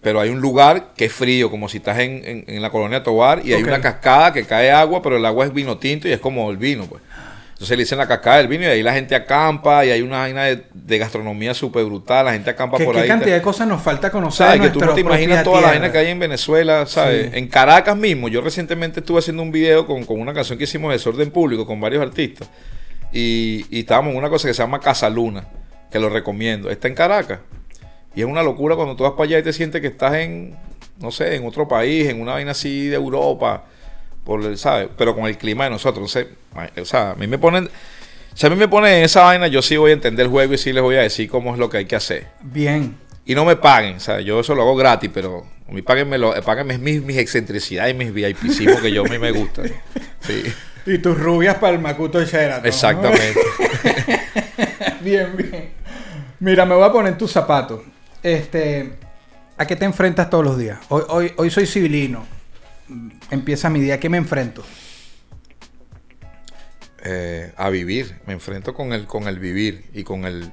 pero hay un lugar que es frío, como si estás en, en- en la colonia Tobar, y hay una cascada que cae agua, pero el agua es vino tinto y es como el vino, pues. Entonces le dicen la cascada del vino y ahí la gente acampa y hay una vaina de, de gastronomía súper brutal, la gente acampa ¿Qué, por qué ahí. cantidad de cosas nos falta conocer? Que tú no te imaginas toda la vaina que hay en Venezuela, ¿sabes? Sí. En Caracas mismo, yo recientemente estuve haciendo un video con, con una canción que hicimos de Desorden Público con varios artistas. Y, y estábamos en una cosa que se llama Casa Luna, que lo recomiendo. Está en Caracas. Y es una locura cuando tú vas para allá y te sientes que estás en, no sé, en otro país, en una vaina así de Europa, por el, ¿sabes? Pero con el clima de nosotros. Entonces, o sea, a mí me ponen... Si a mí me ponen en esa vaina, yo sí voy a entender el juego y sí les voy a decir cómo es lo que hay que hacer Bien. y no me paguen, o sea, yo eso lo hago gratis, pero a mí páguenme, lo, páguenme mis, mis excentricidades y mis VIPismos que yo a mí me gustan. Sí, Y tus rubias para el Macuto Sheraton. ¿no? exactamente. bien, bien. Mira, me voy a poner tus zapatos. Este, ¿a qué te enfrentas todos los días? Hoy, hoy, hoy soy civilino. Empieza mi día. ¿A qué me enfrento? Eh, a vivir, me enfrento con el, con el vivir y con el,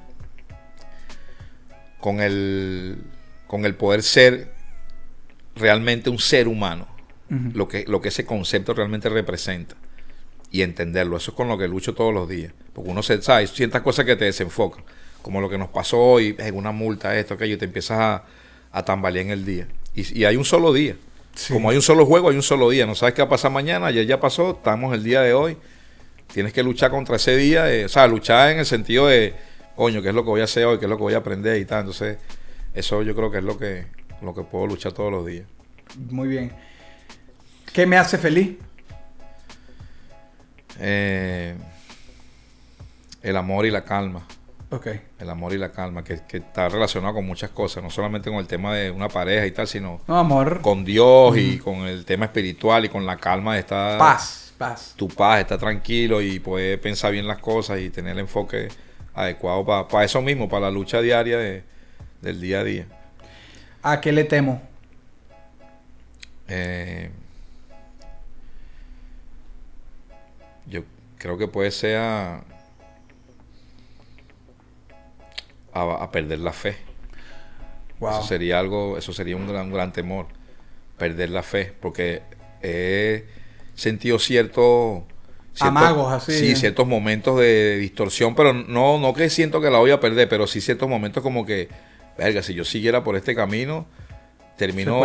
con el, con el poder ser realmente un ser humano, lo que, lo que ese concepto realmente representa y entenderlo. Eso es con lo que lucho todos los días. Porque uno se sabe, ciertas cosas que te desenfocan, como lo que nos pasó hoy, en una multa, esto, aquello, y te empiezas a, a tambalear en el día. Y, y hay un solo día. Sí. Como hay un solo juego, hay un solo día. No sabes qué va a pasar mañana, ayer ya pasó, estamos el día de hoy. Tienes que luchar contra ese día, eh, o sea, luchar en el sentido de, coño, ¿qué es lo que voy a hacer hoy? ¿Qué es lo que voy a aprender? Y tal. Entonces, eso yo creo que es lo que, lo que puedo luchar todos los días. Muy bien. ¿Qué me hace feliz? Eh, el amor y la calma. Ok. El amor y la calma, que, que está relacionado con muchas cosas, no solamente con el tema de una pareja y tal, sino No, amor. con Dios y con el tema espiritual y con la calma de estar... Paz. Paz. Tu paz, estar tranquilo y poder pensar bien las cosas y tener el enfoque adecuado para eso mismo, para la lucha diaria de- del día a día. ¿A qué le temo? Eh, yo creo que puede ser a, a, a perder la fe. Wow. Eso sería algo, eso sería un gran, un gran temor, perder la fe, porque he sentido cierto, cierto- Amagos, así, sí, eh. ciertos momentos de distorsión, pero no, no que siento que la voy a perder, pero sí ciertos momentos como que, verga, si yo siguiera por este camino, termino,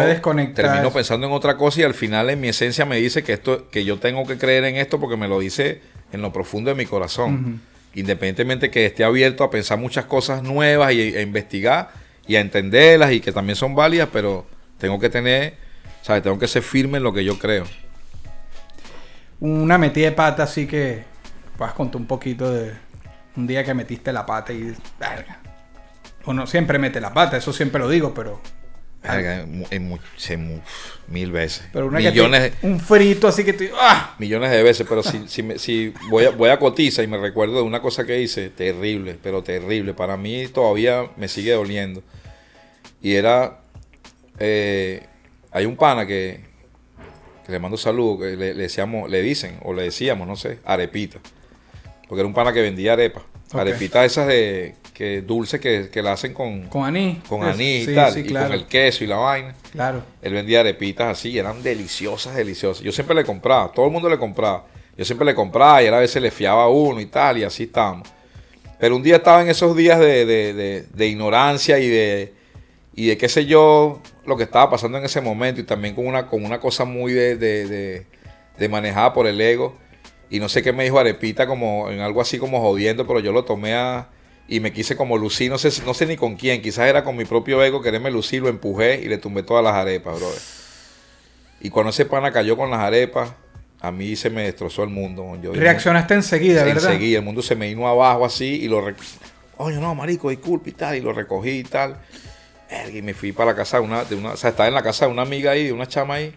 termino pensando en otra cosa y al final en mi esencia me dice que esto, que yo tengo que creer en esto porque me lo dice en lo profundo de mi corazón. Independientemente que esté abierto a pensar muchas cosas nuevas y a investigar y a entenderlas y que también son válidas, pero tengo que tener, ¿sabes? Tengo que ser firme en lo que yo creo. Una metida de pata así que puedas contar un poquito de un día que metiste la pata y verga. Uno siempre mete la pata, eso siempre lo digo, pero Verga, en mu- en mil veces. pero una que millones, te- un frito así que tú ¡ah! millones de veces, pero si, si, me- si voy, a, voy a cotiza y me recuerdo de una cosa que hice, terrible, pero terrible, para mí todavía me sigue doliendo. Y era, eh, hay un pana que, que le mando saludos, que le, le decíamos, le dicen, o le decíamos, no sé, arepita. Porque era un pana que vendía arepas. Arepitas esas de que dulces que, que la hacen con, con anís. con anís sí, y tal, sí, y con el queso y la vaina. Claro. Él vendía arepitas así, y eran deliciosas, deliciosas. Yo siempre le compraba, todo el mundo le compraba. Yo siempre le compraba y él a veces le fiaba a uno y tal, y así estábamos. Pero un día estaba en esos días de, de- de- de ignorancia y de, y de qué sé yo, lo que estaba pasando en ese momento, y también con una, con una cosa muy de, de, de- de manejada por el ego. Y no sé qué me dijo Arepita, como en algo así como jodiendo, pero yo lo tomé a. y me quise como lucir, no sé, no sé ni con quién, quizás era con mi propio ego, quererme lucir, lo empujé y le tumbé todas las arepas, brother. Y cuando ese pana cayó con las arepas, a mí se me destrozó el mundo. Yo, Reaccionaste enseguida, ¿verdad? Enseguida, el mundo se me vino abajo así y lo... Oye, no, marico, disculpe y tal, y lo recogí y tal. Y me fui para la casa de una, de una... O sea, estaba en la casa de una amiga ahí, de una chama ahí,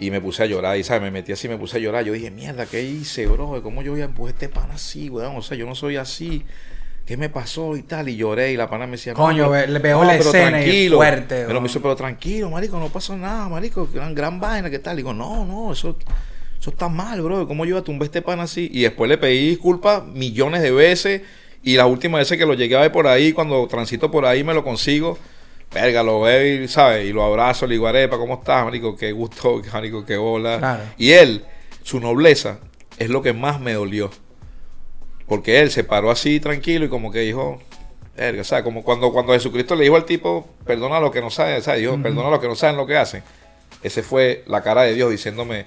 y me puse a llorar. Y, ¿sabes? Me metí así, me puse a llorar. Yo dije, mierda, ¿qué hice, bro? ¿Cómo yo voy a empujar este pana así, weón? O sea, yo no soy así. ¿Qué me pasó y tal? Y lloré y la pana me decía, no, Coño, pero- ve- le veo la pero escena y fuerte, Pero me hizo, pero tranquilo, marico, no pasó nada, marico. Gran, gran vaina, ¿qué tal? digo, no, no, eso, eso está mal, bro. ¿Cómo yo iba a tumbar este pan así? Y después le pedí disculpas millones de veces. Y las últimas veces que lo llegué a ver por ahí, cuando transito por ahí, me lo consigo. Verga, lo veo y, ¿sabes? Y lo abrazo, le digo, arepa, ¿cómo estás, marico? Qué gusto, marico, qué bola. Claro. Y él, su nobleza, es lo que más me dolió. Porque él se paró así tranquilo y como que dijo, verga, o sea, como cuando, cuando Jesucristo le dijo al tipo, perdona a los que no saben, sea, dijo, perdona a los que no saben lo que hacen. Ese fue la cara de Dios diciéndome,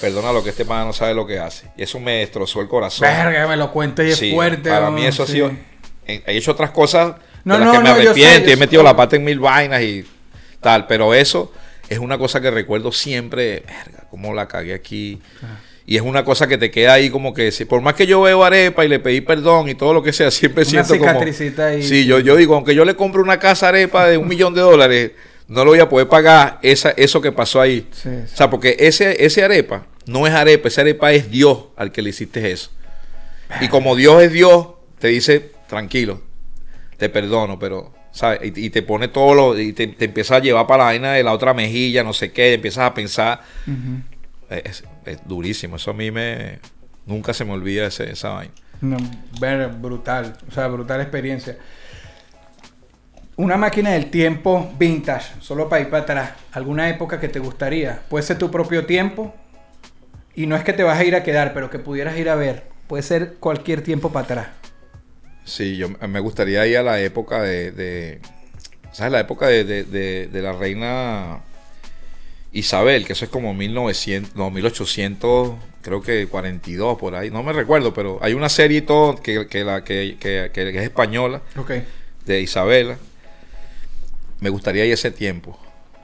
perdona a los que este pana no sabe lo que hace. Y eso me destrozó el corazón. Verga, me lo cuento y es Sí, fuerte. Para mí eso sí. ha sido... He hecho otras cosas No, de las no, que me no, yo sé, arrepiento y he metido la pata en mil vainas y tal. Pero eso es una cosa que recuerdo siempre. Verga, cómo la cagué aquí. Y es una cosa que te queda ahí como que... si- Por más que yo veo arepa y le pedí perdón y todo lo que sea, siempre Una siento como... cicatricita ahí. Sí, yo, yo digo, aunque yo le compre una casa arepa de un millón de dólares, no lo voy a poder pagar esa, eso que pasó ahí. Sí, sí. O sea, porque ese, ese arepa no es arepa, ese arepa es Dios al que le hiciste eso. Y como Dios es Dios, te dice, tranquilo, te perdono, pero, ¿sabes? Y, y te pone todo lo, y te, te empieza a llevar para la vaina de la otra mejilla, no sé qué, empiezas a pensar. es, es durísimo, eso a mí me, nunca se me olvida ese- esa vaina. No, ver, brutal. O sea, brutal experiencia. Una máquina del tiempo vintage, solo para ir para atrás. ¿Alguna época que te gustaría? Puede ser tu propio tiempo. Y no es que te vas a ir a quedar, pero que pudieras ir a ver. Puede ser cualquier tiempo para atrás. Sí, yo me gustaría ir a la época de, de- ¿sabes? La época de, de- de- de la reina Isabel, que eso es como 1900, no, 1800, creo que 42 por ahí, no me recuerdo, pero hay una serie y todo que, que la, que, que- que es española, de Isabela. Me gustaría ir a ese tiempo,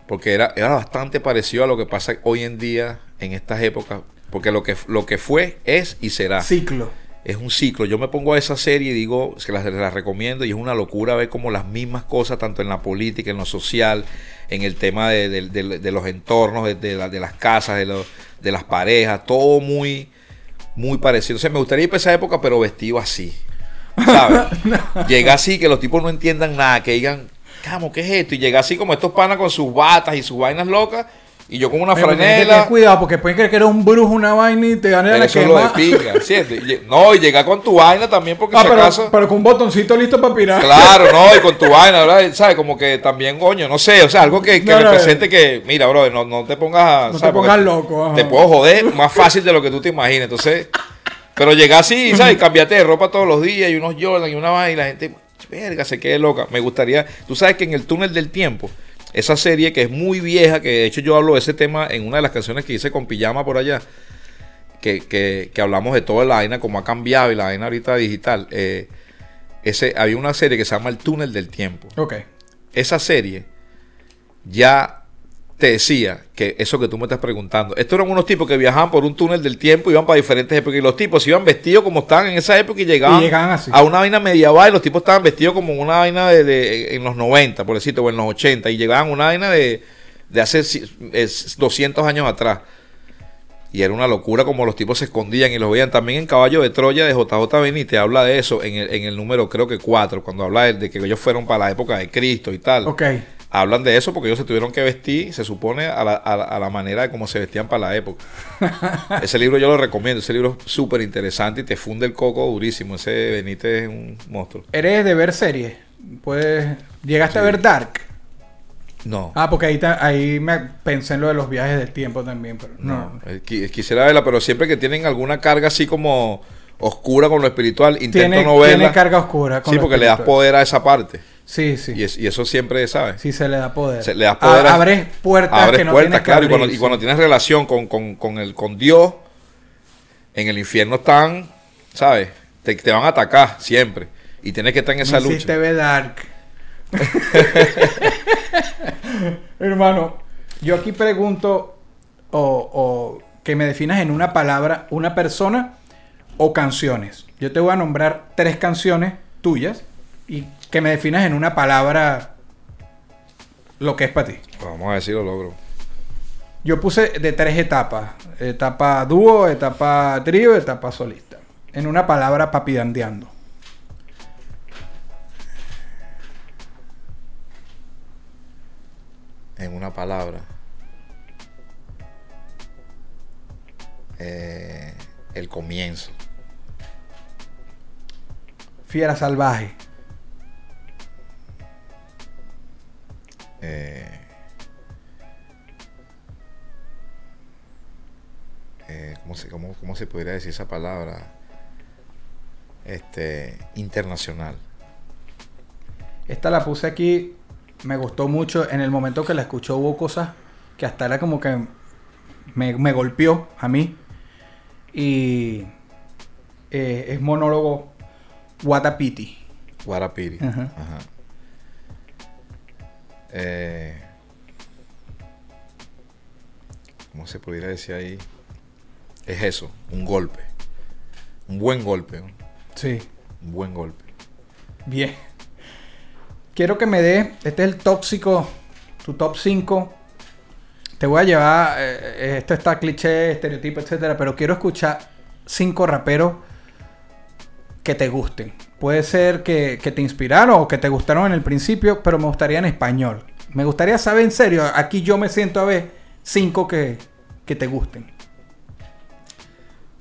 porque era, era bastante parecido a lo que pasa hoy en día en estas épocas, porque lo que, lo que fue es y será Ciclo. Es un ciclo. Yo me pongo a esa serie y digo, que las, las recomiendo y es una locura ver como las mismas cosas, tanto en la política, en lo social, en el tema de, de- de- de los entornos, de, de la- de las casas, de las parejas, todo muy, muy parecido. O sea, me gustaría ir para esa época, pero vestido así. ¿Sabes? Llega así, que los tipos no entiendan nada, que digan, camo, ¿qué es esto? Y llega así como estos panas con sus batas y sus vainas locas, y yo con una Pero tienes que franela. cuidado porque pueden creer que eres un brujo, una vaina y te Pero la eso es lo de No, y llega con tu vaina también, porque Ah, si pero, acaso. pero con un botoncito listo para pirar. Claro, no, y con tu vaina, ¿verdad? ¿Sabes? Como que también, coño, no sé, o sea, algo que, que No, no, represente que, mira, bro, no, no te pongas. No te pongas Porque loco, ajá. Te puedo joder más fácil de lo que tú te imaginas. Entonces, pero llegar así, ¿sabes? Cambiate de ropa todos los días y unos Jordan y una vaina y la gente, verga, se quede loca. Me gustaría, tú sabes que en el túnel del tiempo, esa serie que es muy vieja, que de hecho yo hablo de ese tema en una de las canciones que hice con Pijama por allá, que, que, que hablamos de toda la vaina, como ha cambiado y la vaina ahorita digital. eh, ese, había una serie que se llama El túnel del tiempo Ok. esa serie ya te decía que eso que tú me estás preguntando. Estos eran unos tipos que viajaban por un túnel del tiempo, iban para diferentes épocas y los tipos iban vestidos como estaban en esa época y llegaban, Y llegaban así. a una vaina medieval y los tipos estaban vestidos como una vaina de, de- en los 90, por decirte, o en los 80 y llegaban a una vaina de, de hace es 200 años atrás. Y era una locura como los tipos se escondían y los veían. También en Caballo de Troya de JJ Benítez habla de eso en el, en el número creo que 4, cuando habla de, de que ellos fueron para la época de Cristo y tal. Ok. Hablan de eso porque ellos se tuvieron que vestir, se supone, a la, a la- a la manera de cómo se vestían para la época. ese libro yo lo recomiendo, ese libro es súper interesante y te funde el coco durísimo. Ese Benítez es un monstruo. ¿Eres de ver series? Puedes... ¿Llegaste a ver Dark? No. Ah, porque ahí, ta- ahí me pensé en lo de los viajes del tiempo también, pero no. no. Eh, qui- Quisiera verla, pero siempre que tienen alguna carga así como oscura con lo espiritual, intento Tiene, no verla. tiene carga oscura. con sí, lo porque le das poder a esa parte. Sí, sí. Y, es- y eso siempre, ¿sabes? Sí, se le da poder. Se le da poder A- a- abres puertas Abres que no puertas, que claro. y, cuando, y tienes relación con, con, con, el, con Dios, en el infierno están, ¿sabes? Te, te van a atacar siempre. Y tienes que estar en Me esa lucha. hiciste ver dark. Hermano, yo aquí pregunto o, o que me definas en una palabra una persona o canciones. Yo te voy a nombrar tres canciones tuyas y que me definas en una palabra lo que es para ti. Vamos a ver si lo logro. Yo puse de tres etapas. Etapa dúo, etapa trío, etapa solista. En una palabra papidandeando. En una palabra. Eh, el comienzo. Fiera salvaje. Eh, eh, ¿cómo, se, cómo, cómo se podría decir esa palabra? Este, internacional. Esta la puse aquí. Me gustó mucho. En el momento que la escuchó hubo cosas que hasta era como que me, me golpeó a mí. Y eh, es monólogo Watapiti. Guarapiri. Ajá. Ajá. Eh, ¿Cómo se pudiera decir ahí? Es eso, un golpe. Un buen golpe. ¿no? Sí. Un buen golpe. Bien. Quiero que me dé, este es el tóxico, tu top 5. Te voy a llevar, eh, eh, esto está cliché, estereotipo, etcétera, pero quiero escuchar cinco raperos que te gusten. Puede ser que, que te inspiraron o que te gustaron en el principio, pero me gustaría en español. Me gustaría saber en serio, aquí yo me siento a ver cinco que, que te gusten.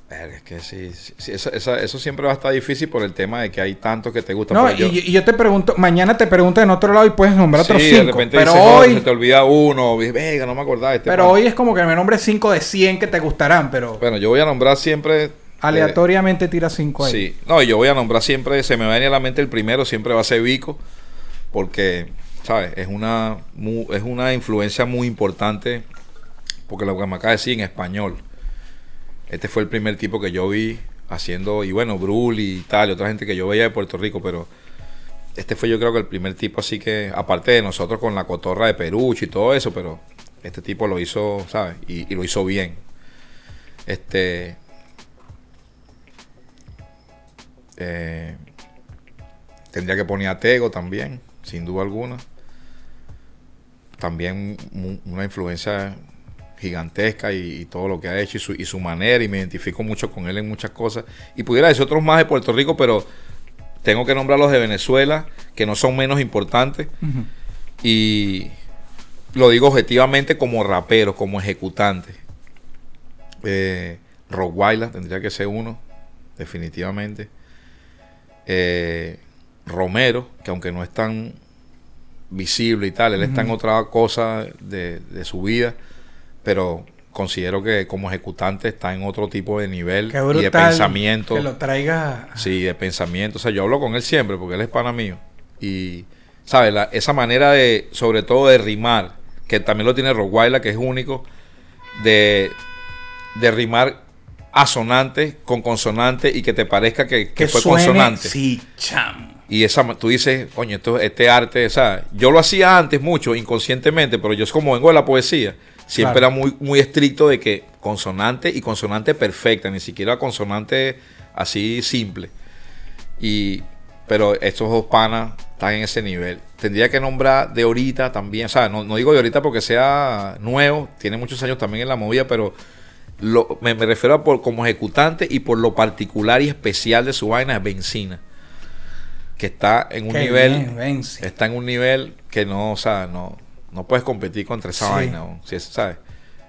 Es que sí, eso, siempre va a estar difícil por el tema de que hay tantos que te gustan. No, y, y yo te pregunto, mañana te pregunto en otro lado y puedes nombrar otros Sí, de cinco. repente Pero dices, "No, hoy, se te olvida uno, venga, no me acordaba de este Pero pana". hoy es como que me nombre 5 de 100 que te gustarán, pero Bueno, yo voy a nombrar siempre... aleatoriamente tira 5 ahí. Sí, no, yo voy a nombrar siempre, se me va a venir a la mente el primero, siempre va a ser Vico, porque, ¿sabes? Es una, es una influencia muy importante, porque lo que me acaba de decir en español. Este fue el primer tipo que yo vi haciendo, y bueno, Brul y tal, y otra gente que yo veía de Puerto Rico, pero este fue yo creo que el primer tipo así que, aparte de nosotros con la cotorra de Perucho y todo eso, pero este tipo lo hizo, ¿sabes? Y, y lo hizo bien. Este, Eh, tendría que poner a Tego también, sin duda alguna. También una influencia gigantesca y, y todo lo que ha hecho y su, y su manera, y me identifico mucho con él en muchas cosas. Y pudiera decir otros más de Puerto Rico, pero tengo que nombrar los de Venezuela, que no son menos importantes. Y lo digo objetivamente como rapero, como ejecutante. Eh, Rottweiler tendría que ser uno, definitivamente. Eh, Romero, que aunque no es tan visible y tal, él está en otra cosa de, de su vida, pero considero que como ejecutante está en otro tipo de nivel y de pensamiento. que lo traiga. Sí, de pensamiento. O sea, yo hablo con él siempre porque él es pana mío. Y, ¿sabes? La- esa manera de, sobre todo de rimar, que también lo tiene Rottweiler, que es único, de, de rimar asonante con consonante y que te parezca que, que Que fue suene, consonante. Sí, chamo. Y esa, tú dices, coño, esto, este arte, o sea, yo lo hacía antes mucho, inconscientemente, pero yo es como vengo de la poesía, siempre Claro. era muy, muy estricto de que consonante y consonante perfecta, ni siquiera consonante así simple. Y, pero estos dos panas están en ese nivel. Tendría que nombrar de ahorita también, o sea, no, no digo de ahorita porque sea nuevo, tiene muchos años también en la movida, pero lo- me, me refiero a por, como ejecutante y por lo particular y especial de su vaina es Benzina. Que está en un Qué nivel. bien, está en un nivel que no, o sea, no, no puedes competir contra esa Sí. vaina. Si es- ¿sabes?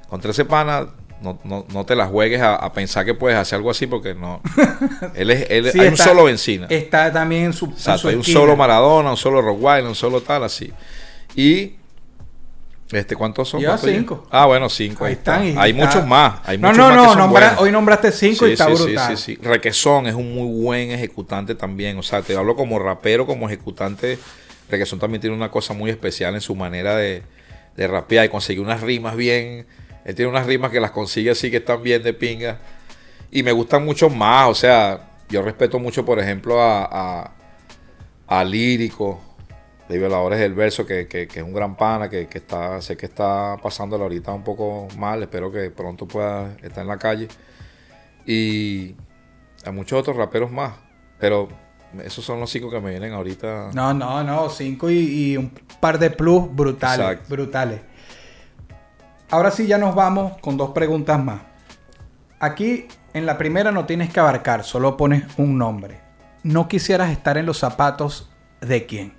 Contra ese pana, no, no, no te la juegues a, a pensar que puedes hacer algo así porque no. él es, él, Sí, hay está- un solo Benzina. Está también en su. en Exacto, su hay un solo Maradona, un solo Rottweiler, un solo tal, así. Y. Este, ¿Cuántos son? ¿Cuántos cinco. Ah, bueno, cinco. Ahí ahí está. están. Hay está- muchos más. Hay no, muchos no, más no. que son nombra- buenos. hoy nombraste 5 y Sí, está sí, sí, brutal. Sí, sí, Requesón es un muy buen ejecutante también. O sea, te hablo como rapero, como ejecutante. Requesón también tiene una cosa muy especial en su manera de, de rapear y conseguir unas rimas bien. Él tiene unas rimas que las consigue así que están bien de pinga. Y me gustan mucho más. O sea, yo respeto mucho, por ejemplo, a, a, a Lírico, de Violadores del Verso, que, que- que es un gran pana, que, que está, sé que está pasándolo ahorita un poco mal, espero que pronto pueda estar en la calle. Y a muchos otros raperos más, pero esos son los cinco que me vienen ahorita. No, no, no, cinco y, y un par de plus brutales, Exacto. brutales. Ahora sí ya nos vamos con dos preguntas más. Aquí en la primera no tienes que abarcar, solo pones un nombre. No quisieras estar en los zapatos de quién.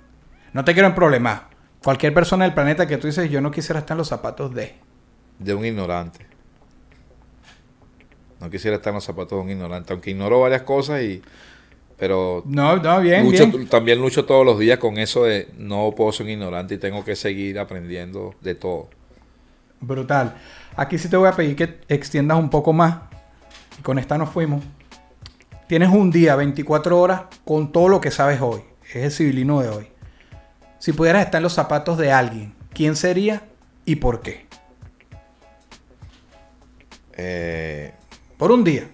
No te quiero en problemas. Cualquier persona del planeta que tú dices, yo no quisiera estar en los zapatos de. de un ignorante. No quisiera estar en los zapatos de un ignorante, aunque ignoro varias cosas y pero No, no, bien, lucho- bien. también lucho todos los días con eso de no puedo ser un ignorante y tengo que seguir aprendiendo de todo. Brutal. Aquí sí te voy a pedir que extiendas un poco más. Y con esta nos fuimos. Tienes un día, 24 horas, con todo lo que sabes hoy. Es el civilino de hoy. Si pudieras estar en los zapatos de alguien, ¿quién sería y por qué? Eh, Por un día.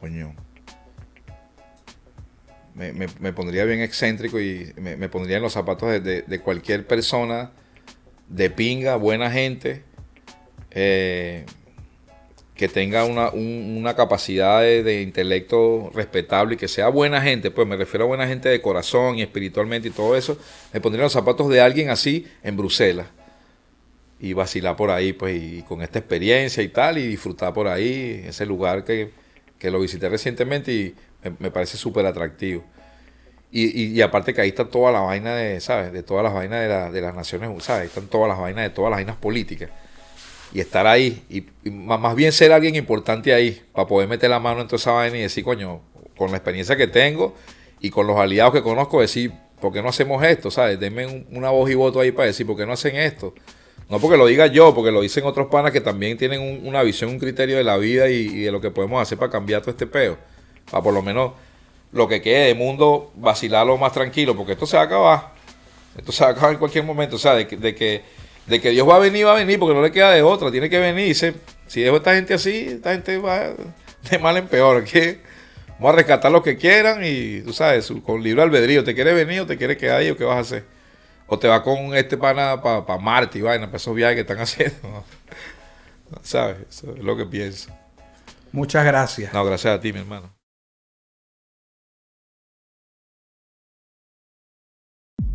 coño. Me, me- me pondría bien excéntrico y me, me pondría en los zapatos de, de- de cualquier persona de pinga, buena gente, eh, que tenga una, un- una capacidad de, intelecto respetable y que sea buena gente, pues me refiero a buena gente de corazón y espiritualmente y todo eso, me pondría los zapatos de alguien así en Bruselas y vacilar por ahí, pues, y con esta experiencia y tal, y disfrutar por ahí, ese lugar que, que lo visité recientemente y me, parece súper atractivo. Y, y, y aparte que ahí está toda la vaina de, ¿sabes? De todas las vainas de, la- de las Naciones ¿sabes? Están todas las vainas de todas las vainas políticas. Y estar ahí, y, más bien ser alguien importante ahí, para poder meter la mano en toda esa vaina y decir, coño, con la experiencia que tengo y con los aliados que conozco, decir, ¿por qué no hacemos esto? ¿Sabes? Denme un- una voz y voto ahí para decir, ¿por qué no hacen esto? No porque lo diga yo, porque lo dicen otros panas que también tienen un- una visión, un criterio de la vida y, de lo que podemos hacer para cambiar todo este peo. Para por lo menos lo que quede de mundo vacilarlo más tranquilo, porque esto se va a acabar. Esto se va a acabar en cualquier momento. O sea, de de que, de que Dios va a venir, va a venir, porque no le queda de otra. Tiene que venir. se- si dejo a esta gente así, esta gente va de mal en peor. Que vamos a rescatar lo que quieran y tú sabes, con libre albedrío. ¿Te quieres venir o te quieres quedar ahí o qué vas a hacer? O te vas con este pana para Marte y vaina, para esos viajes que están haciendo. ¿Sabes? Eso es lo que pienso. Muchas gracias. No, gracias a ti, mi hermano.